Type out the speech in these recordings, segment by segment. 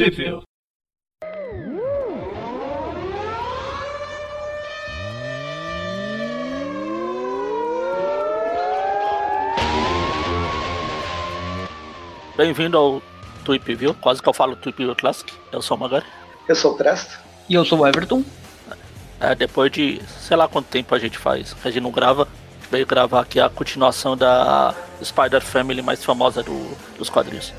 Trivia. Bem-vindo ao Tweep View, quase que eu falo Tweep View Classic. Eu sou o Magari. Eu sou o Presto. E eu sou o Everton. É, depois de sei lá quanto tempo a gente faz, a gente não grava, a gente veio gravar aqui a continuação da Spider Family mais famosa do, dos quadrinhos.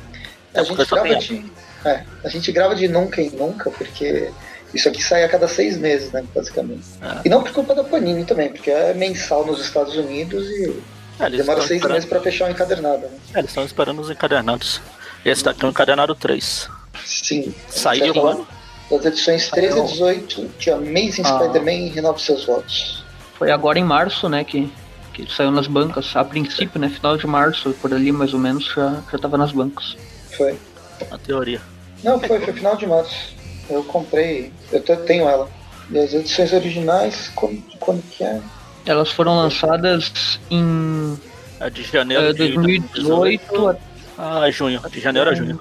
A gente, grava de, é, a gente grava de nunca em nunca, porque isso aqui sai a cada seis meses, né, basicamente. É. E não por culpa da Panini também, porque é mensal nos Estados Unidos e É, demora seis esperando, meses pra fechar o encadernado. Né? é, eles estão esperando os encadernados. Esse daqui é o encadernado 3. Sim. Saiu Você quando? Das edições 13 a Saiu. 18 de Amazing Ah. Spider-Man e Renove Seus Votos. Foi agora em março, né, que, que saiu nas bancas. A princípio, né, final de março, por ali mais ou menos, já, já tava nas bancas. Foi. Na teoria. Não, foi, foi final de março. Eu comprei, eu te- tenho ela. E as edições originais, quando, quando que é? Elas foram lançadas em É de janeiro eh, de 2018 a Ah, é junho. De janeiro a junho.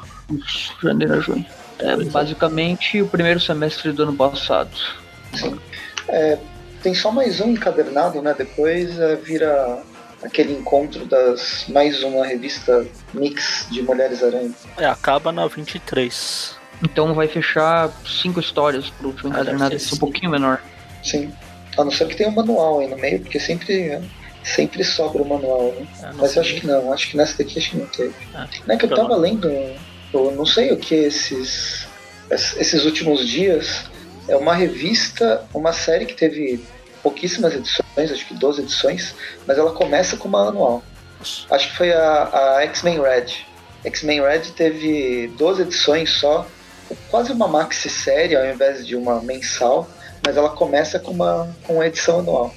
janeiro a junho. É é. basicamente o primeiro semestre do ano passado. É, tem só mais um encadernado, né? Depois é, vira aquele encontro das mais uma revista mix de Mulheres Aranha. É, acaba na 23. Então vai fechar cinco histórias pro último encadernado, esse é um pouquinho menor. Sim. A não ser que tenha um manual aí no meio, porque sempre, é, sempre sobra o manual, né? É, Mas sei. acho que não, acho que nessa daqui acho que não teve. Ah, Não é que eu tava lendo, eu não sei o que esses, esses últimos dias. É uma revista, uma série que teve pouquíssimas edições, acho que 12 edições, mas ela começa com uma anual. Acho que foi a, a X-Men Red. X-Men Red teve 12 edições só, quase uma maxi série ao invés de uma mensal, mas ela começa com uma, com uma edição anual.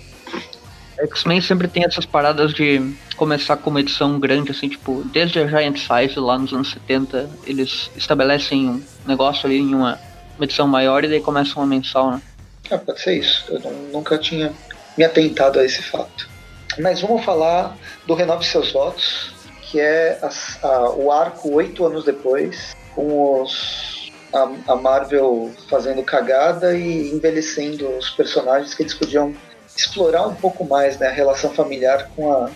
X-Men sempre tem essas paradas de começar com uma edição grande, assim, tipo, desde a Giant Size lá nos anos 70, eles estabelecem um negócio ali em uma, uma edição maior e daí começa uma mensal, né? Ah, pode ser isso. Eu não- nunca tinha me atentado a esse fato. Mas vamos falar do Renove Seus Votos, que é as- a- o arco oito anos depois, com os, a, a Marvel fazendo cagada e envelhecendo os personagens que eles podiam explorar um pouco mais né, a relação familiar com a,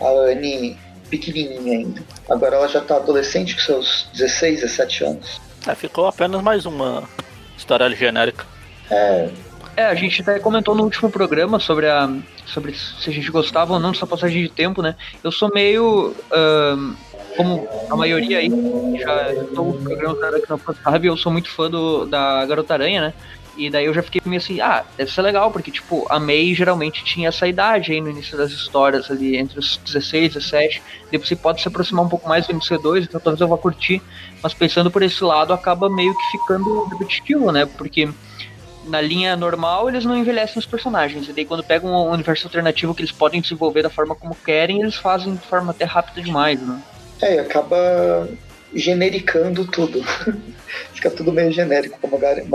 a Anne pequenininha ainda. Agora ela já está adolescente com seus 16, 17 anos. É, ficou apenas mais uma história genérica. É, É, a gente até comentou no último programa sobre a sobre se a gente gostava ou não dessa passagem de tempo, né? Eu sou meio ahn, como a maioria aí já estou no programa que não sabe, eu sou muito fã do, da Garota Aranha, né? E daí eu já fiquei meio assim, ah, deve ser legal, porque tipo, a May geralmente tinha essa idade aí no início das histórias ali, entre os 16 e 17. Depois você pode se aproximar um pouco mais do MC2, então talvez eu vá curtir. Mas pensando por esse lado, acaba meio que ficando repetitivo, né? Porque na linha normal eles não envelhecem os personagens. E daí quando pegam um universo alternativo que eles podem desenvolver da forma como querem, eles fazem de forma até rápida demais, né? É, e acaba genericando tudo. Fica tudo meio genérico, como a Magaren-.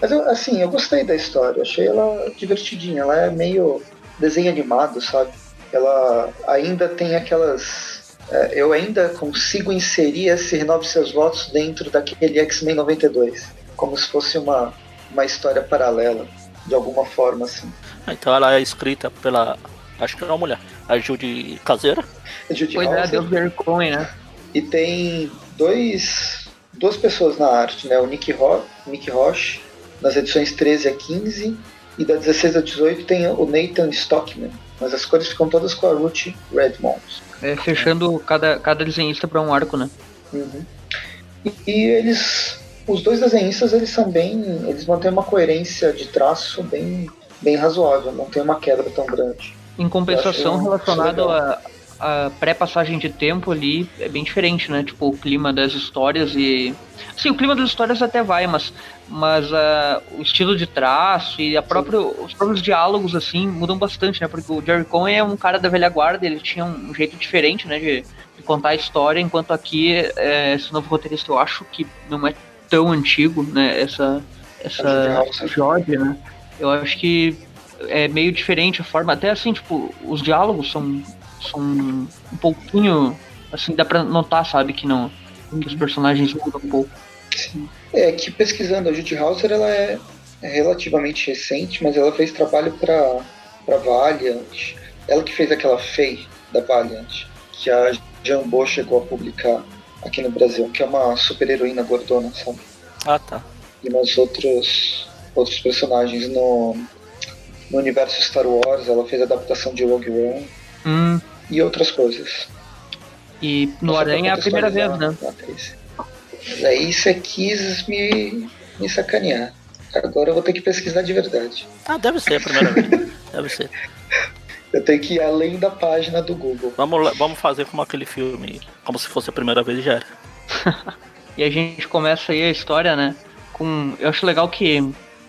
Mas eu, assim, eu gostei da história, achei ela divertidinha, ela é meio desenho animado, sabe? Ela ainda tem aquelas. é, eu ainda consigo inserir esse Renove Seus Votos dentro daquele X-Men 92, como se fosse uma, uma história paralela, de alguma forma, assim. Então ela é escrita pela. Acho que é uma mulher. A Judy Caseira. Judy Pois é, Hauser. Deus Gary Cohen, né? E tem dois, duas pessoas na arte, né? O Nick, Ro Nick Roche, nas edições 13 a 15, e da 16 a 18 tem o Nathan Stockman. Mas as cores ficam todas com a Ruth Redmond. É, fechando cada, cada desenhista para um arco, né? Uhum. E, e eles, os dois desenhistas, eles são bem, eles mantêm uma coerência de traço bem, bem razoável, não tem uma quebra tão grande. Em compensação, relacionado a, a pré-passagem de tempo ali, é bem diferente, né? Tipo, o clima das histórias e. Sim, o clima das histórias até vai, mas, mas ah, o estilo de traço e a próprio, os próprios diálogos, assim, mudam bastante, né? Porque o Jerry Cohen é um cara da velha guarda, ele tinha um jeito diferente, né? De, de contar a história, enquanto aqui, é, esse novo roteirista, eu acho que não é tão antigo, né? Essa, essa. Jorge, né? Eu acho que é meio diferente a forma, até assim, tipo, os diálogos são, são um pouquinho, assim, dá pra notar, sabe, que não, Os personagens mudam um pouco. Sim. É que pesquisando, a Judy Hauser ela é, relativamente recente, mas ela fez trabalho para para Valiant. Ela que fez aquela Fei da Valiant, que a Jambô chegou a publicar aqui no Brasil, que é uma super heroína gordona, sabe? Ah, tá. E umas outros, outros personagens no, no universo Star Wars, ela fez a adaptação de Rogue One Hum, e outras coisas. e no Aranha é a primeira vez, né? Daí você quis me, me sacanear. Agora eu vou ter que pesquisar de verdade. Ah, deve ser a primeira vez. Deve ser. Eu tenho que ir além da página do Google. Vamos, vamos fazer como aquele filme, como se fosse a primeira vez e já era. E a gente começa aí a história, né? Com. Eu acho legal que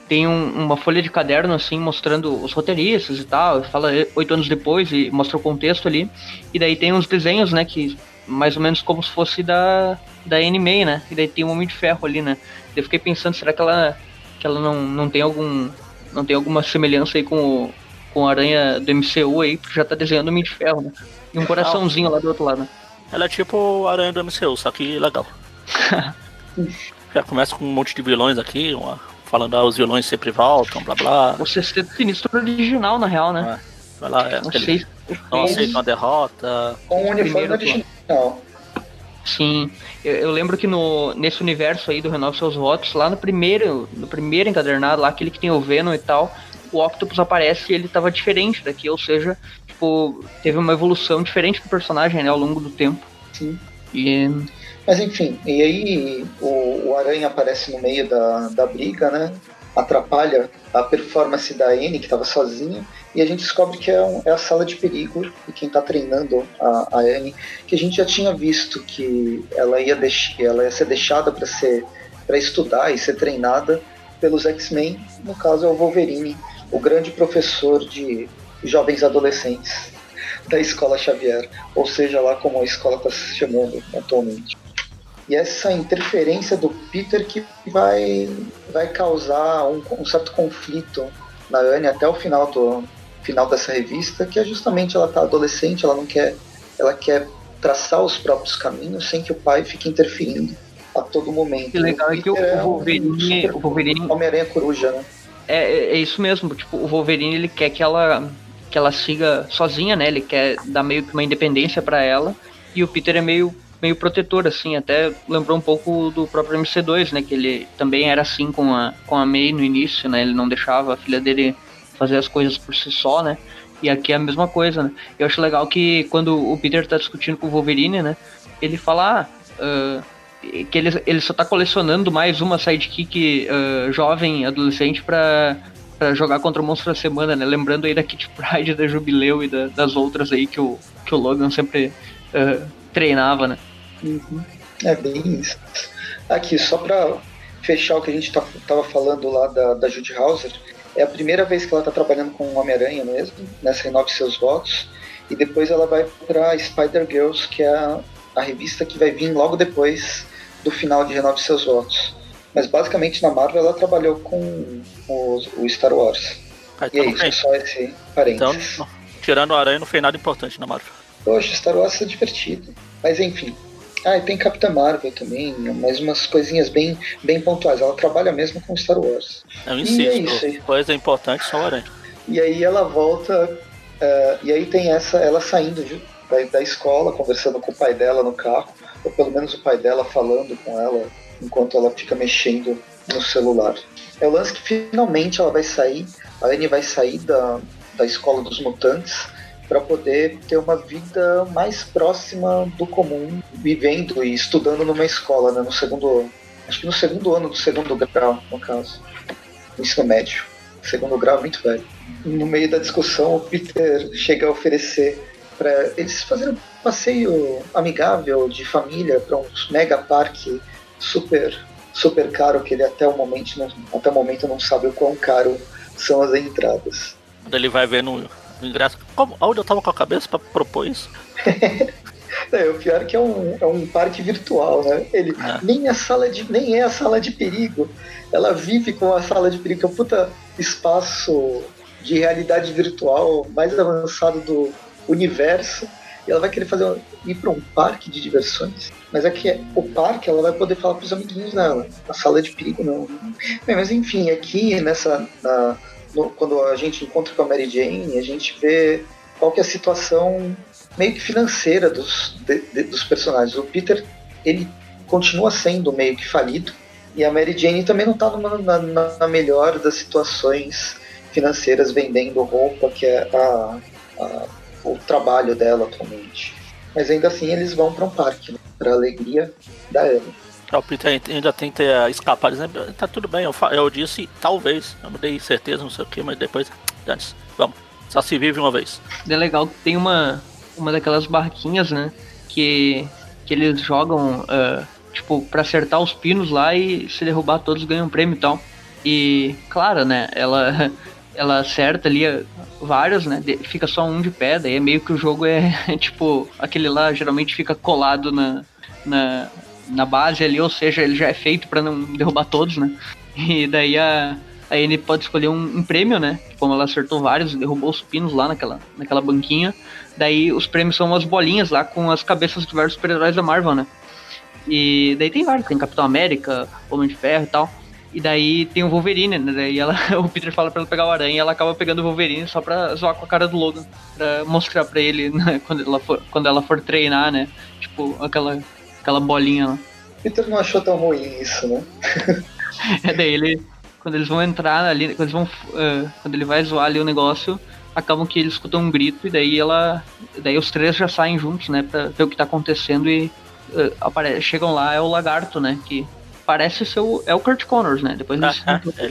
tem um- uma folha de caderno, assim, mostrando os roteiristas e tal. Fala oito anos depois e mostra o contexto ali. E daí tem uns desenhos, né? Que mais ou menos como se fosse da, da Anime, né? E daí tem um Homem de Ferro ali, né? Eu fiquei pensando, será que ela, que ela não, não tem algum. Não tem alguma semelhança aí com o, com a aranha do MCU aí, porque já tá desenhando o Homem de Ferro, né? E um coraçãozinho lá do outro lado, né? Ela é tipo o Aranha do MCU, só que legal. Já começa com um monte de vilões aqui, uma- falando ah, os vilões sempre voltam, blá blá. O Sexteto Sinistro original, na real, né? Vai lá, é Não aquele, sei se não fez. aceitam a derrota. Com o uniforme original. Sim, eu, eu lembro que no, nesse universo aí do Renove Seus Votos, lá no primeiro, no primeiro encadernado, lá aquele que tem o Venom e tal, o Octopus aparece e ele tava diferente daqui, ou seja, tipo, teve uma evolução diferente do personagem, né, ao longo do tempo. Sim. E Mas enfim, e aí o, o Aranha aparece no meio da, da briga, né? Atrapalha a performance da Anne, que estava sozinha, e a gente descobre que é, um- é a sala de perigo e quem está treinando a, a Anne, que a gente já tinha visto que ela ia, deix, ela ia ser deixada para ser para estudar e ser treinada pelos X-Men, no caso é o Wolverine, o grande professor de jovens adolescentes da escola Xavier, ou seja, lá como a escola está se chamando atualmente. E essa interferência do Peter que vai, vai causar um, um certo conflito na Anne até o final do final dessa revista, que é justamente ela tá adolescente, ela não quer, ela quer traçar os próprios caminhos sem que o pai fique interferindo a todo momento. que legal é que o, o um Wolverine, super o Wolverine Homem-Aranha coruja, né? É, é é isso mesmo, tipo, o Wolverine ele quer que ela que ela siga sozinha, né? Ele quer dar meio que uma independência pra ela e o Peter é meio meio protetor assim, até lembrou um pouco do próprio MC2, né, que ele também era assim com a com a May no início, né? Ele não deixava a filha dele fazer as coisas por si só, né? E aqui é a mesma coisa, né? Eu acho legal que quando o Peter tá discutindo com o Wolverine, né, ele fala ah, ah, que ele, ele só tá colecionando mais uma sidekick ah, jovem, adolescente, pra, pra jogar contra o Monstro da Semana, né? Lembrando aí da Kit Pride, da Jubileu e da- das outras aí que o, que o Logan sempre ah, treinava, né? É bem isso. Aqui, só pra fechar o que a gente tá, tava falando lá da, da Judy Hauser, é a primeira vez que ela tá trabalhando com o Homem-Aranha mesmo, nessa Renove Seus Votos, e depois ela vai pra Spider-Girls, que é a, a revista que vai vir logo depois do final de Renove Seus Votos. Mas basicamente na Marvel ela trabalhou com o, o Star Wars. Ah, E é então, isso, só esse então, parênteses. não- tirando o Aranha, não fez nada importante na Marvel. Poxa, Star Wars é divertido. Mas enfim. Ah, e tem Capitã Marvel também, mais umas coisinhas bem, bem pontuais. Ela trabalha mesmo com Star Wars. Eu é insisto, isso aí. coisa importante só o Aranha. E aí ela volta. eh, e aí tem essa, ela saindo de- da, da escola, conversando com o pai dela no carro, ou pelo menos o pai dela falando com ela enquanto ela fica mexendo no celular. É o lance que finalmente ela vai sair, a Anne vai sair da, da escola dos mutantes para poder ter uma vida mais próxima do comum, vivendo e estudando numa escola, né, no segundo, acho que no segundo ano do segundo grau, no caso, no ensino médio. Segundo grau muito velho. No meio da discussão, o Peter chega a oferecer para eles fazerem um passeio amigável de família para um mega parque super super caro que ele até o momento não, até o momento não sabe o quão caro são as entradas. Quando ele vai ver no, no ingresso. Como, onde eu tava com a cabeça pra propor isso? É, o pior é que é um, é um parque virtual, né? Ele É. nem a sala de nem é a sala de perigo. Ela vive com a sala de perigo, que é um puta espaço de realidade virtual mais avançado do universo. E ela vai querer fazer ir para um parque de diversões. Mas aqui é o parque, ela vai poder falar para os amiguinhos dela. A sala de perigo não. Bem, mas enfim, aqui nessa na, no, quando a gente encontra com a Mary Jane, a gente vê qual que é a situação meio que financeira dos, de, de, dos personagens. O Peter, ele continua sendo meio que falido, e a Mary Jane também não está na, na, melhor das situações financeiras vendendo roupa, que é a, a, o trabalho dela atualmente. Mas ainda assim eles vão para um parque, né, para alegria da Anne. O Peter ainda tenta escapar, dizendo, tá tudo bem, eu, eu disse talvez, eu não dei certeza, não sei o que, mas depois, antes, vamos, só se vive uma vez. É legal que tem uma, uma daquelas barquinhas, né, que, que eles jogam, uh, tipo, para acertar os pinos lá e se derrubar todos ganham um prêmio e tal. E, claro, né, ela, ela acerta ali vários, né, fica só um de pé, daí é meio que o jogo é, tipo, aquele lá geralmente fica colado na, na na base ali, ou seja, ele já é feito para não derrubar todos, né? E daí a, a Anne pode escolher um, um, prêmio, né? Como ela acertou vários, derrubou os pinos lá naquela, naquela banquinha. Daí os prêmios são umas bolinhas lá com as cabeças de vários super-heróis da Marvel, né? E daí tem vários, tem Capitão América, Homem de Ferro e tal. E daí tem o Wolverine, né? Daí ela, o Peter fala pra ela pegar o aranha e ela acaba pegando o Wolverine só pra zoar com a cara do Logan. Pra mostrar pra ele né? quando, ela for, quando ela for treinar, né? Tipo, aquela aquela bolinha lá. Peter não achou tão ruim isso, né? é, daí ele, quando eles vão entrar ali, quando eles vão, uh, quando ele vai zoar ali o negócio, acabam que eles escutam um grito e daí ela, daí os três já saem juntos, né, pra ver o que tá acontecendo e uh, apare chegam lá, é o lagarto, né, que parece ser o, é o Kurt Connors, né, depois eles ah, é.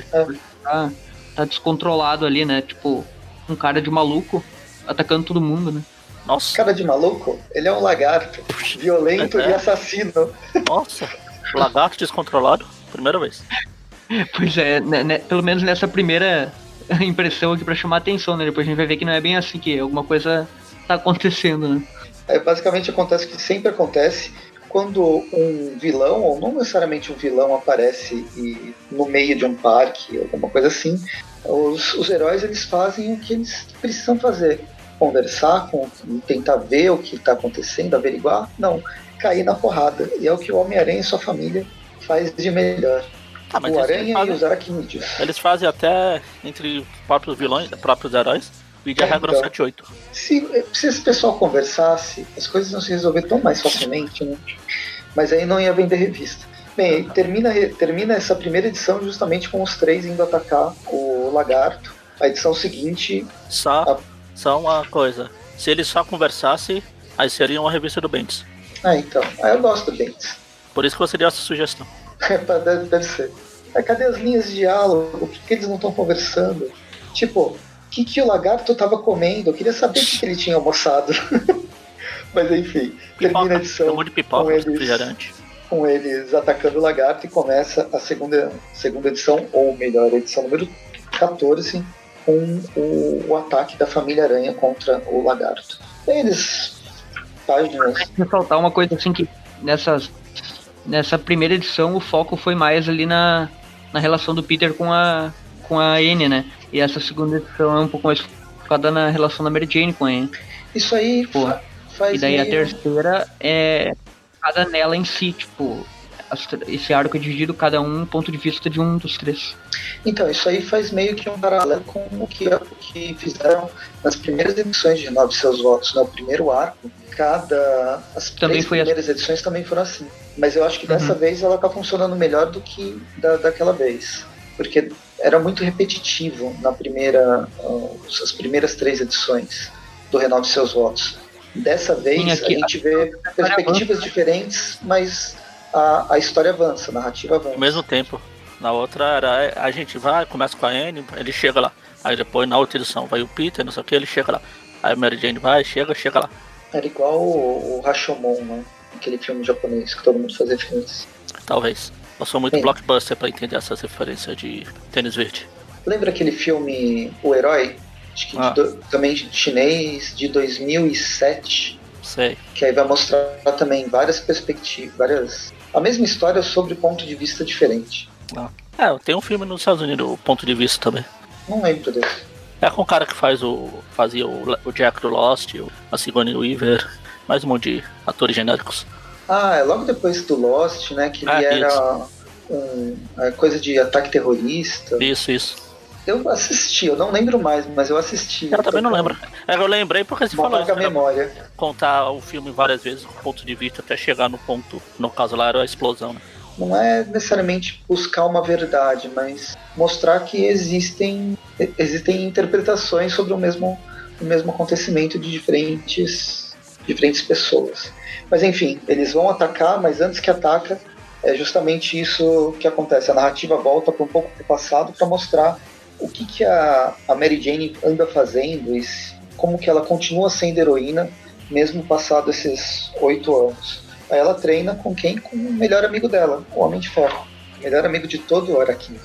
tá, tá descontrolado ali, né, tipo, um cara de maluco atacando todo mundo, né. Nossa. Cara de maluco, ele é um lagarto, violento é. e assassino. Nossa, lagarto descontrolado, primeira vez. Pois é, né, né, pelo menos nessa primeira impressão aqui para chamar atenção, né? Depois a gente vai ver que não é bem assim, que alguma coisa tá acontecendo, né? É, basicamente acontece o que sempre acontece quando um vilão, ou não necessariamente um vilão, aparece e, no meio de um parque, alguma coisa assim, os, os heróis eles fazem o que eles precisam fazer conversar, com, tentar ver o que está acontecendo, averiguar. Não, cair na porrada. E é o que o Homem-Aranha e sua família faz de melhor. Ah, o Aranha fazem, e os aracnídeos. Eles fazem até entre próprios vilões, próprios heróis, vídeo é, a regra então, 78. Se, se esse pessoal conversasse, as coisas não se resolver tão mais facilmente, né? Mas aí não ia vender revista. Bem, termina, termina essa primeira edição justamente com os três indo atacar o lagarto. A edição seguinte. Só a... Só uma coisa. Se eles só conversassem, aí seria uma revista do Bendis. Ah, então. Ah, eu gosto do Bendis. Por isso que você deu essa sugestão. deve, deve ser. Mas cadê as linhas de diálogo? Por que, eles não estão conversando? Tipo, que, que o lagarto estava comendo? Eu queria saber o que, que ele tinha almoçado. Mas enfim, pipoca, termina a edição de pipoca, com, eles, com eles atacando o lagarto e começa a segunda, segunda edição, ou melhor, a edição número 14, com o, o ataque da família Aranha contra o Lagarto. Eles. Páginas. Ressaltar uma coisa assim que nessas, nessa primeira edição o foco foi mais ali na, na relação do Peter com a, com a Anne, né? E essa segunda edição é um pouco mais focada na relação da Mary Jane com a Anne. Isso aí fa faz. E daí meio... a terceira é cada nela em si, tipo, esse arco é dividido cada um ponto de vista de um dos três. Então, isso aí faz meio que um paralelo com o que, que fizeram nas primeiras edições de Nove Seus Votos, no né? primeiro arco. Cada. As também primeiras assim. edições também foram assim. Mas eu acho que dessa uhum. vez ela está funcionando melhor do que da, daquela vez. Porque era muito repetitivo na primeira. Uh, as primeiras três edições do Renove Seus Votos. Dessa vez Sim, aqui, a gente vê perspectivas diferentes, mas a, a história avança, a narrativa avança. Ao mesmo tempo. Na outra era a gente vai, começa com a Anne, ele chega lá. Aí depois na outra edição vai o Peter, não sei o que, ele chega lá. Aí a Mary Jane vai, chega, chega lá. Era igual o, o Rashomon, né? Aquele filme japonês que todo mundo fazia referência. Talvez. Eu sou muito Sim. blockbuster pra entender essas referências de tênis verde. Lembra aquele filme O Herói? Acho que ah. do, também chinês, de 2007. Sei. Que aí vai mostrar também várias perspectivas, várias a mesma história sobre ponto de vista diferente. Ah. É, tem um filme nos Estados Unidos, o ponto de vista também. Não lembro desse. É com o cara que faz o. fazia o, o Jack do Lost, a Sigourney Weaver. mais um monte de atores genéricos. Ah, é logo depois do Lost, né? Que ele Ah, era um, é, coisa de ataque terrorista. Isso, isso. Eu assisti, eu não lembro mais, mas eu assisti. Eu também não lembro. É, eu lembrei porque você Uma falou isso, né? memória. contar o filme várias vezes, com ponto de vista, até chegar no ponto. No caso lá era a explosão, né? Não é necessariamente buscar uma verdade, mas mostrar que existem, existem interpretações sobre o mesmo, o mesmo acontecimento de diferentes, diferentes pessoas. Mas enfim, eles vão atacar, mas antes que ataca, é justamente isso que acontece. A narrativa volta para um pouco para o passado para mostrar o que, que a, a Mary Jane anda fazendo e como que ela continua sendo heroína mesmo passado esses oito anos. Aí ela treina com quem? Com o melhor amigo dela, o Homem de Ferro. Melhor amigo de todo o Araquim.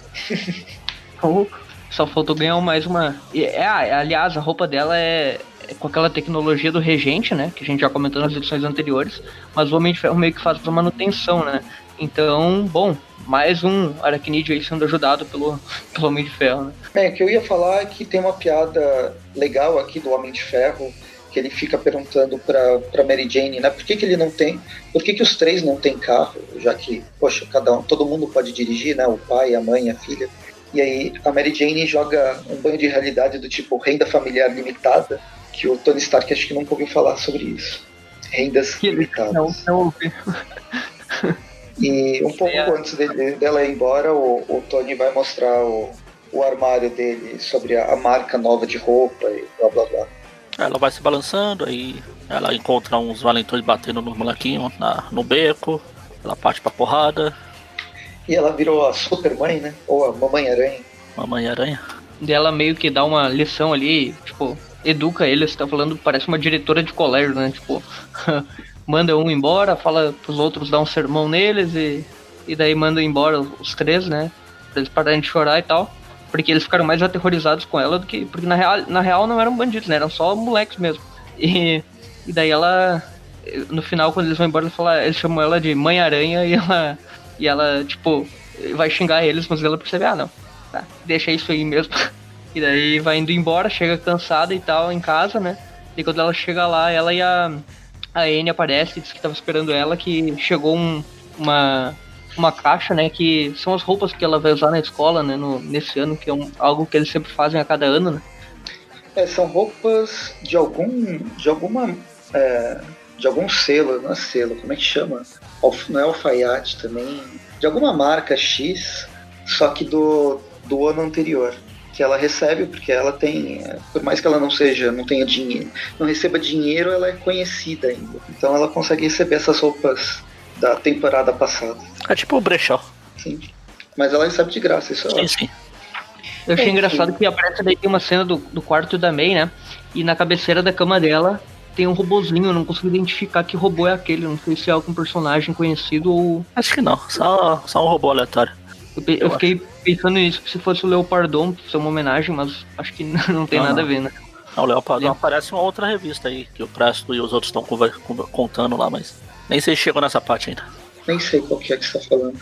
Ou Só faltou ganhar mais uma. É, aliás, a roupa dela é com aquela tecnologia do regente, né? Que a gente já comentou nas edições anteriores. Mas o Homem de Ferro meio que faz a manutenção, né? Então, bom, mais um aracnídeo aí sendo ajudado pelo, pelo Homem de Ferro, né? O que eu ia falar é que tem uma piada legal aqui do Homem de Ferro, que ele fica perguntando pra, pra Mary Jane, né? Por que, que ele não tem. Por que, que os três não têm carro? Já que, poxa, cada um, todo mundo pode dirigir, né? O pai, a mãe, a filha. E aí a Mary Jane joga um banho de realidade do tipo renda familiar limitada, que o Tony Stark acho que nunca ouviu falar sobre isso. Rendas Que ele limitadas. não, não ouvi. E um pouco É. antes dele- dela ir embora, o, o Tony vai mostrar o, o armário dele sobre a, a marca nova de roupa e blá blá blá. Ela vai se balançando, aí ela encontra uns valentões batendo nos molequinhos na, no beco, ela parte pra porrada, E ela virou a Supermãe, né? Ou a Mamãe Aranha. Mamãe Aranha. Dela meio que dá uma lição ali, tipo, educa ele, você tá falando, parece uma diretora de colégio, né? Tipo, manda um embora, fala pros outros dar um sermão neles e, e daí manda embora os três, né? Pra eles pararem de chorar e tal. Porque eles ficaram mais aterrorizados com ela do que. Porque na real, na real não eram bandidos, né? Eram só moleques mesmo. E, e daí ela. No final, quando eles vão embora, fala, eles chamam ela de Mãe Aranha e ela. E ela, tipo, vai xingar eles, mas ela percebe, ah não, tá, deixa isso aí mesmo. E daí vai indo embora, chega cansada e tal em casa, né? E quando ela chega lá, ela e a, a Anne aparece, diz que tava esperando ela, que chegou um, uma, uma caixa, né? Que são as roupas que ela vai usar na escola, né? No, nesse ano, que é um, algo que eles sempre fazem a cada ano, né? É, são roupas de algum. de alguma. é, de algum selo, não é selo, como é que chama? Alf- Não é alfaiate também. De alguma marca X, só que do, do ano anterior. Que ela recebe, porque ela tem. é, Por mais que ela não seja, não tenha dinheiro, não receba dinheiro, ela é conhecida ainda. Então ela consegue receber essas roupas da temporada passada. É tipo o brechó. Sim. Mas ela recebe de graça, isso é Sim, ótimo. sim. Eu achei Enfim. engraçado que aparece daí uma cena do, do quarto da May, né? E na cabeceira da cama dela tem um robozinho, eu não consigo identificar que robô é aquele, não sei se é algum personagem conhecido ou. Acho que não, só, só um robô aleatório. Eu, pe- eu Eu fiquei pensando nisso, que se fosse o Leopardon, ser uma homenagem, mas acho que não tem Não, nada a não. ver, né? Não, o Leopardon Sim. aparece em uma outra revista aí, que o Presto e os outros estão contando lá, mas nem sei se chegou nessa parte ainda. Nem sei qual que é que você tá falando.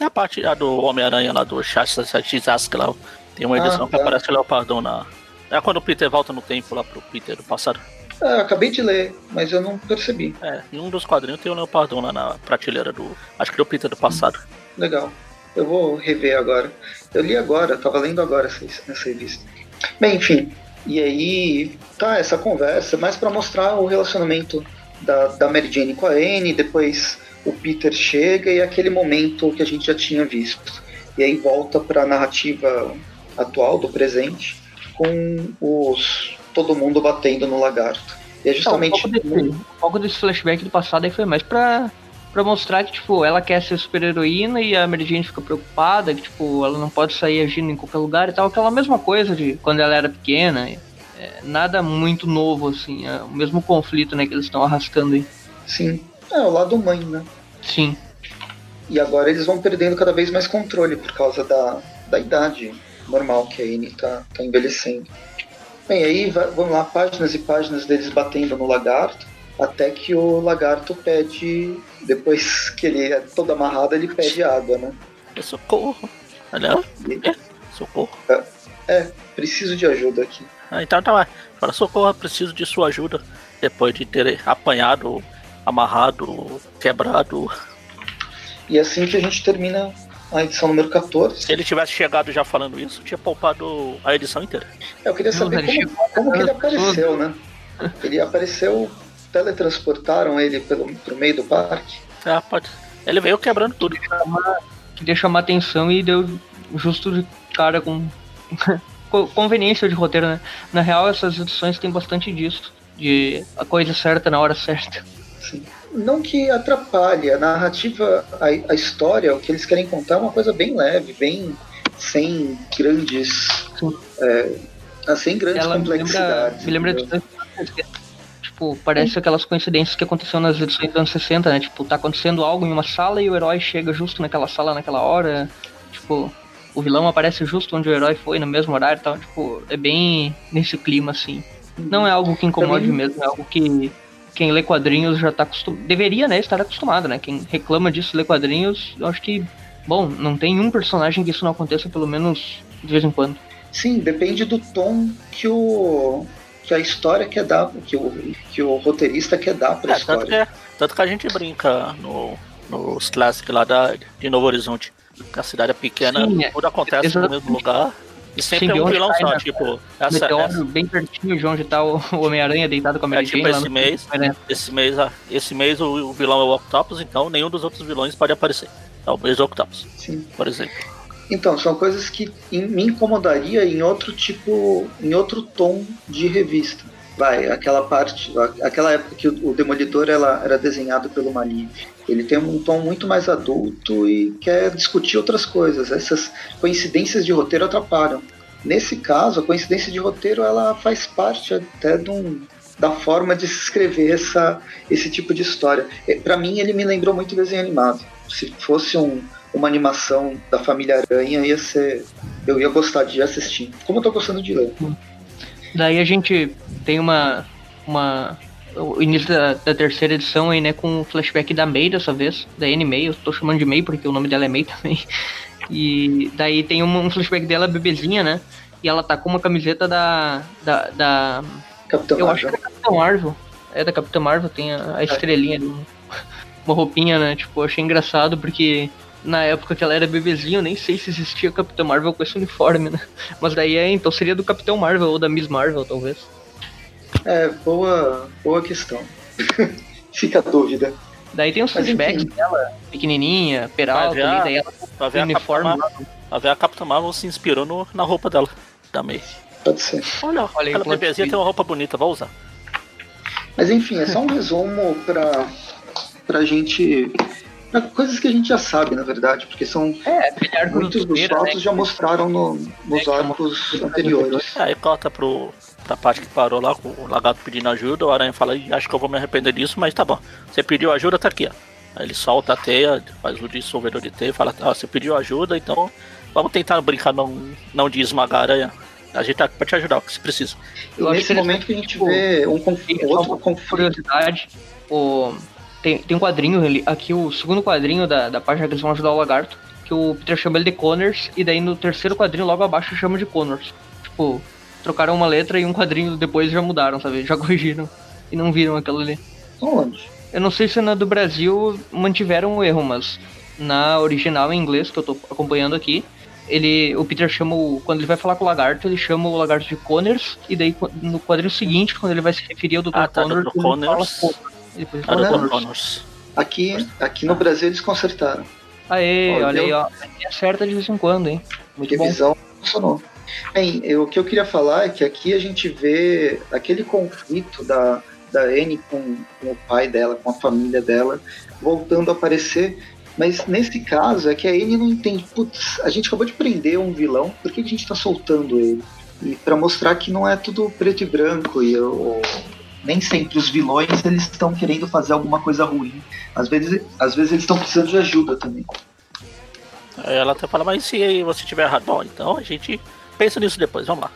É a parte a do Homem-Aranha lá do X lá. Tem uma Ah, edição que tá. aparece o Leopardon na. É quando o Peter volta no tempo lá pro Peter do passado. Ah, acabei de ler, mas eu não percebi. É, em um dos quadrinhos tem o Leopardon lá na prateleira do. Acho que do Peter do passado. Legal. Eu vou rever agora. Eu li agora, tava lendo agora essa, essa revista. Bem, enfim. E aí, tá, essa conversa, mais pra mostrar o relacionamento da, da Mary Jane com a Anne, depois o Peter chega e aquele momento que a gente já tinha visto. E aí volta pra narrativa atual, do presente, com os todo mundo batendo no lagarto. E é Não, um, justamente. pouco desse, um pouco desse flashback do passado aí foi mais pra, pra mostrar que, tipo, ela quer ser super-heroína e a Mary Jane fica preocupada, que, tipo, ela não pode sair agindo em qualquer lugar e tal. Aquela mesma coisa de quando ela era pequena. É, nada muito novo, assim. É o mesmo conflito, né, que eles estão arrastando aí. Sim. É, o lado mãe, né? Sim. E agora eles vão perdendo cada vez mais controle por causa da, da idade normal que a Anne tá, tá envelhecendo. Bem, aí vai- vamos lá, páginas e páginas deles batendo no lagarto, até que o lagarto pede, depois que ele é todo amarrado, ele pede água, né? É socorro. Olha, E- é, socorro. É, preciso de ajuda aqui. Ah, então tá lá. Fala, socorro, preciso de sua ajuda. Depois de ter apanhado, amarrado, quebrado. E é assim que a gente termina a edição número 14. Se ele tivesse chegado já falando isso, tinha poupado a edição inteira. Eu queria saber Não, como, como que ele apareceu, né? Ele apareceu, teletransportaram ele pelo, pro meio do parque. É, pode. Ele veio quebrando tudo. Queria chamar atenção e deu justo de cara com co- conveniência de roteiro, né? Na real, essas edições tem bastante disso. De a coisa certa na hora certa. Assim. Não que atrapalhe a narrativa, a, a história, o que eles querem contar é uma coisa bem leve, bem sem grandes. Sim. É, sem grandes Ela me lembra, complexidades. me lembra de? Tipo, parece aquelas coincidências que aconteciam nas edições dos anos 60, né? Tipo, tá acontecendo algo em uma sala e o herói chega justo naquela sala naquela hora. Tipo, o vilão aparece justo onde o herói foi, no mesmo horário e tal. Tipo, é bem nesse clima, assim. Não é algo que incomode Também- mesmo, é algo que quem lê quadrinhos já tá acostumado. Deveria, né, estar acostumado, né? Quem reclama disso lê quadrinhos, eu acho que. Bom, não tem um personagem que isso não aconteça pelo menos de vez em quando. Sim, depende do tom que o que a história quer dar, que o, que o roteirista quer dar pra É, tanto, que, história. tanto que a gente brinca no, nos clássicos lá da, de Novo Horizonte. Que a cidade é pequena, Sim, é. tudo acontece no Exatamente. mesmo lugar. E sempre é um vilão só, na- tipo. Essa, Meteoro essa, bem pertinho de onde tá o Homem-Aranha deitado com a é Mary tipo Jane lá esse no- mês. né? Esse mês, a- esse mês o, o vilão é o Octopus, então nenhum dos outros vilões pode aparecer. É o mês do Octopus, Sim. por exemplo. Então, são coisas que in- me incomodaria em outro tipo, em outro tom de revista. Vai, aquela parte, aquela época que o, Demolidor ela, era desenhado pelo Maliv. Ele tem um tom muito mais adulto e quer discutir outras coisas. Essas coincidências de roteiro atrapalham. Nesse caso, a coincidência de roteiro ela faz parte até de um- da forma de se escrever essa, esse tipo de história. Para mim, ele me lembrou muito desenho animado. Se fosse um, uma animação da família Aranha, ia ser. Eu ia gostar de assistir. Como eu tô gostando de ler. Daí a gente tem uma. uma o início da, da terceira edição aí, né, com o flashback da May dessa vez, da Anne May, eu tô chamando de May porque o nome dela é May também. E daí tem um, um flashback dela bebezinha, né? E ela tá com uma camiseta da. da. da Capitão eu acho Marvel. que é da Capitã Marvel. É da Capitã Marvel, tem a, a estrelinha ali, um- uma roupinha, né? Tipo, eu achei engraçado porque na época que ela era bebezinha, eu nem sei se existia Capitã Marvel com esse uniforme, né? Mas daí é, então seria do Capitão Marvel ou da Miss Marvel, talvez. É, boa, boa questão. Fica a dúvida. Daí tem os flashbacks dela, pequenininha, peralta, Vai ver a- ali, daí ela com Pra ver, uniforme. Marvel, pra ver a Capitã Marvel se inspirou no- na roupa dela também. Pode ser. Olha, Olha aí, aquela bebezinha tem uma roupa bonita, vou usar. Mas enfim, é só um resumo pra, pra gente. Pra coisas que a gente já sabe, na verdade, porque são É, muitos dos né, fatos já mostraram no- nos que arcos anteriores. Aí corta pro, pra parte que parou lá, com o lagarto pedindo ajuda, o aranha fala, "Ih, acho que eu vou me arrepender disso, mas tá bom. Você pediu ajuda, tá aqui, ó. Aí ele solta a teia, faz o dissolvedor de teia e fala, ó, você pediu ajuda, então vamos tentar brincar não, não de esmagar a aranha. A gente tá pra te ajudar, se precisa. E Eu acho nesse momento que a gente tipo, vê um conf- Tem só outro uma conflito. curiosidade, o... tem, tem um quadrinho ali, aqui o segundo quadrinho da, da página que eles vão ajudar o lagarto, que o Peter chama ele de Connors, e daí no terceiro quadrinho logo abaixo chama de Connors. Tipo, trocaram uma letra e um quadrinho depois já mudaram, sabe? Já corrigiram e não viram aquilo ali. Onde? Eu não sei se na do Brasil mantiveram o erro, mas na original em inglês que eu tô acompanhando aqui, ele, o Peter chama o, quando ele vai falar com o lagarto, ele chama o lagarto de Connors e daí no quadrinho seguinte, quando ele vai se referir ao Dr. Ah, tá, Connors, Dr. ele Connors. fala Connors. Depois ele Connors. Aqui, aqui no Brasil eles consertaram. Aê, Olha, olha aí, ó. Acerta de vez em quando, hein? Muito bom. Revisão funcionou. Bem, eu- o que eu queria falar é que aqui a gente vê aquele conflito da, da Anne com, com o pai dela, com a família dela, voltando a aparecer. Mas nesse caso é que a Anne não entende. Putz, a gente acabou de prender um vilão, por que, que a gente tá soltando ele? E para mostrar que não é tudo preto e branco e eu- nem sempre os vilões eles estão querendo fazer alguma coisa ruim. Às vezes, às vezes eles estão precisando de ajuda também. Aí ela até fala, mas se você tiver errado, bom, então a gente pensa nisso depois, vamos lá.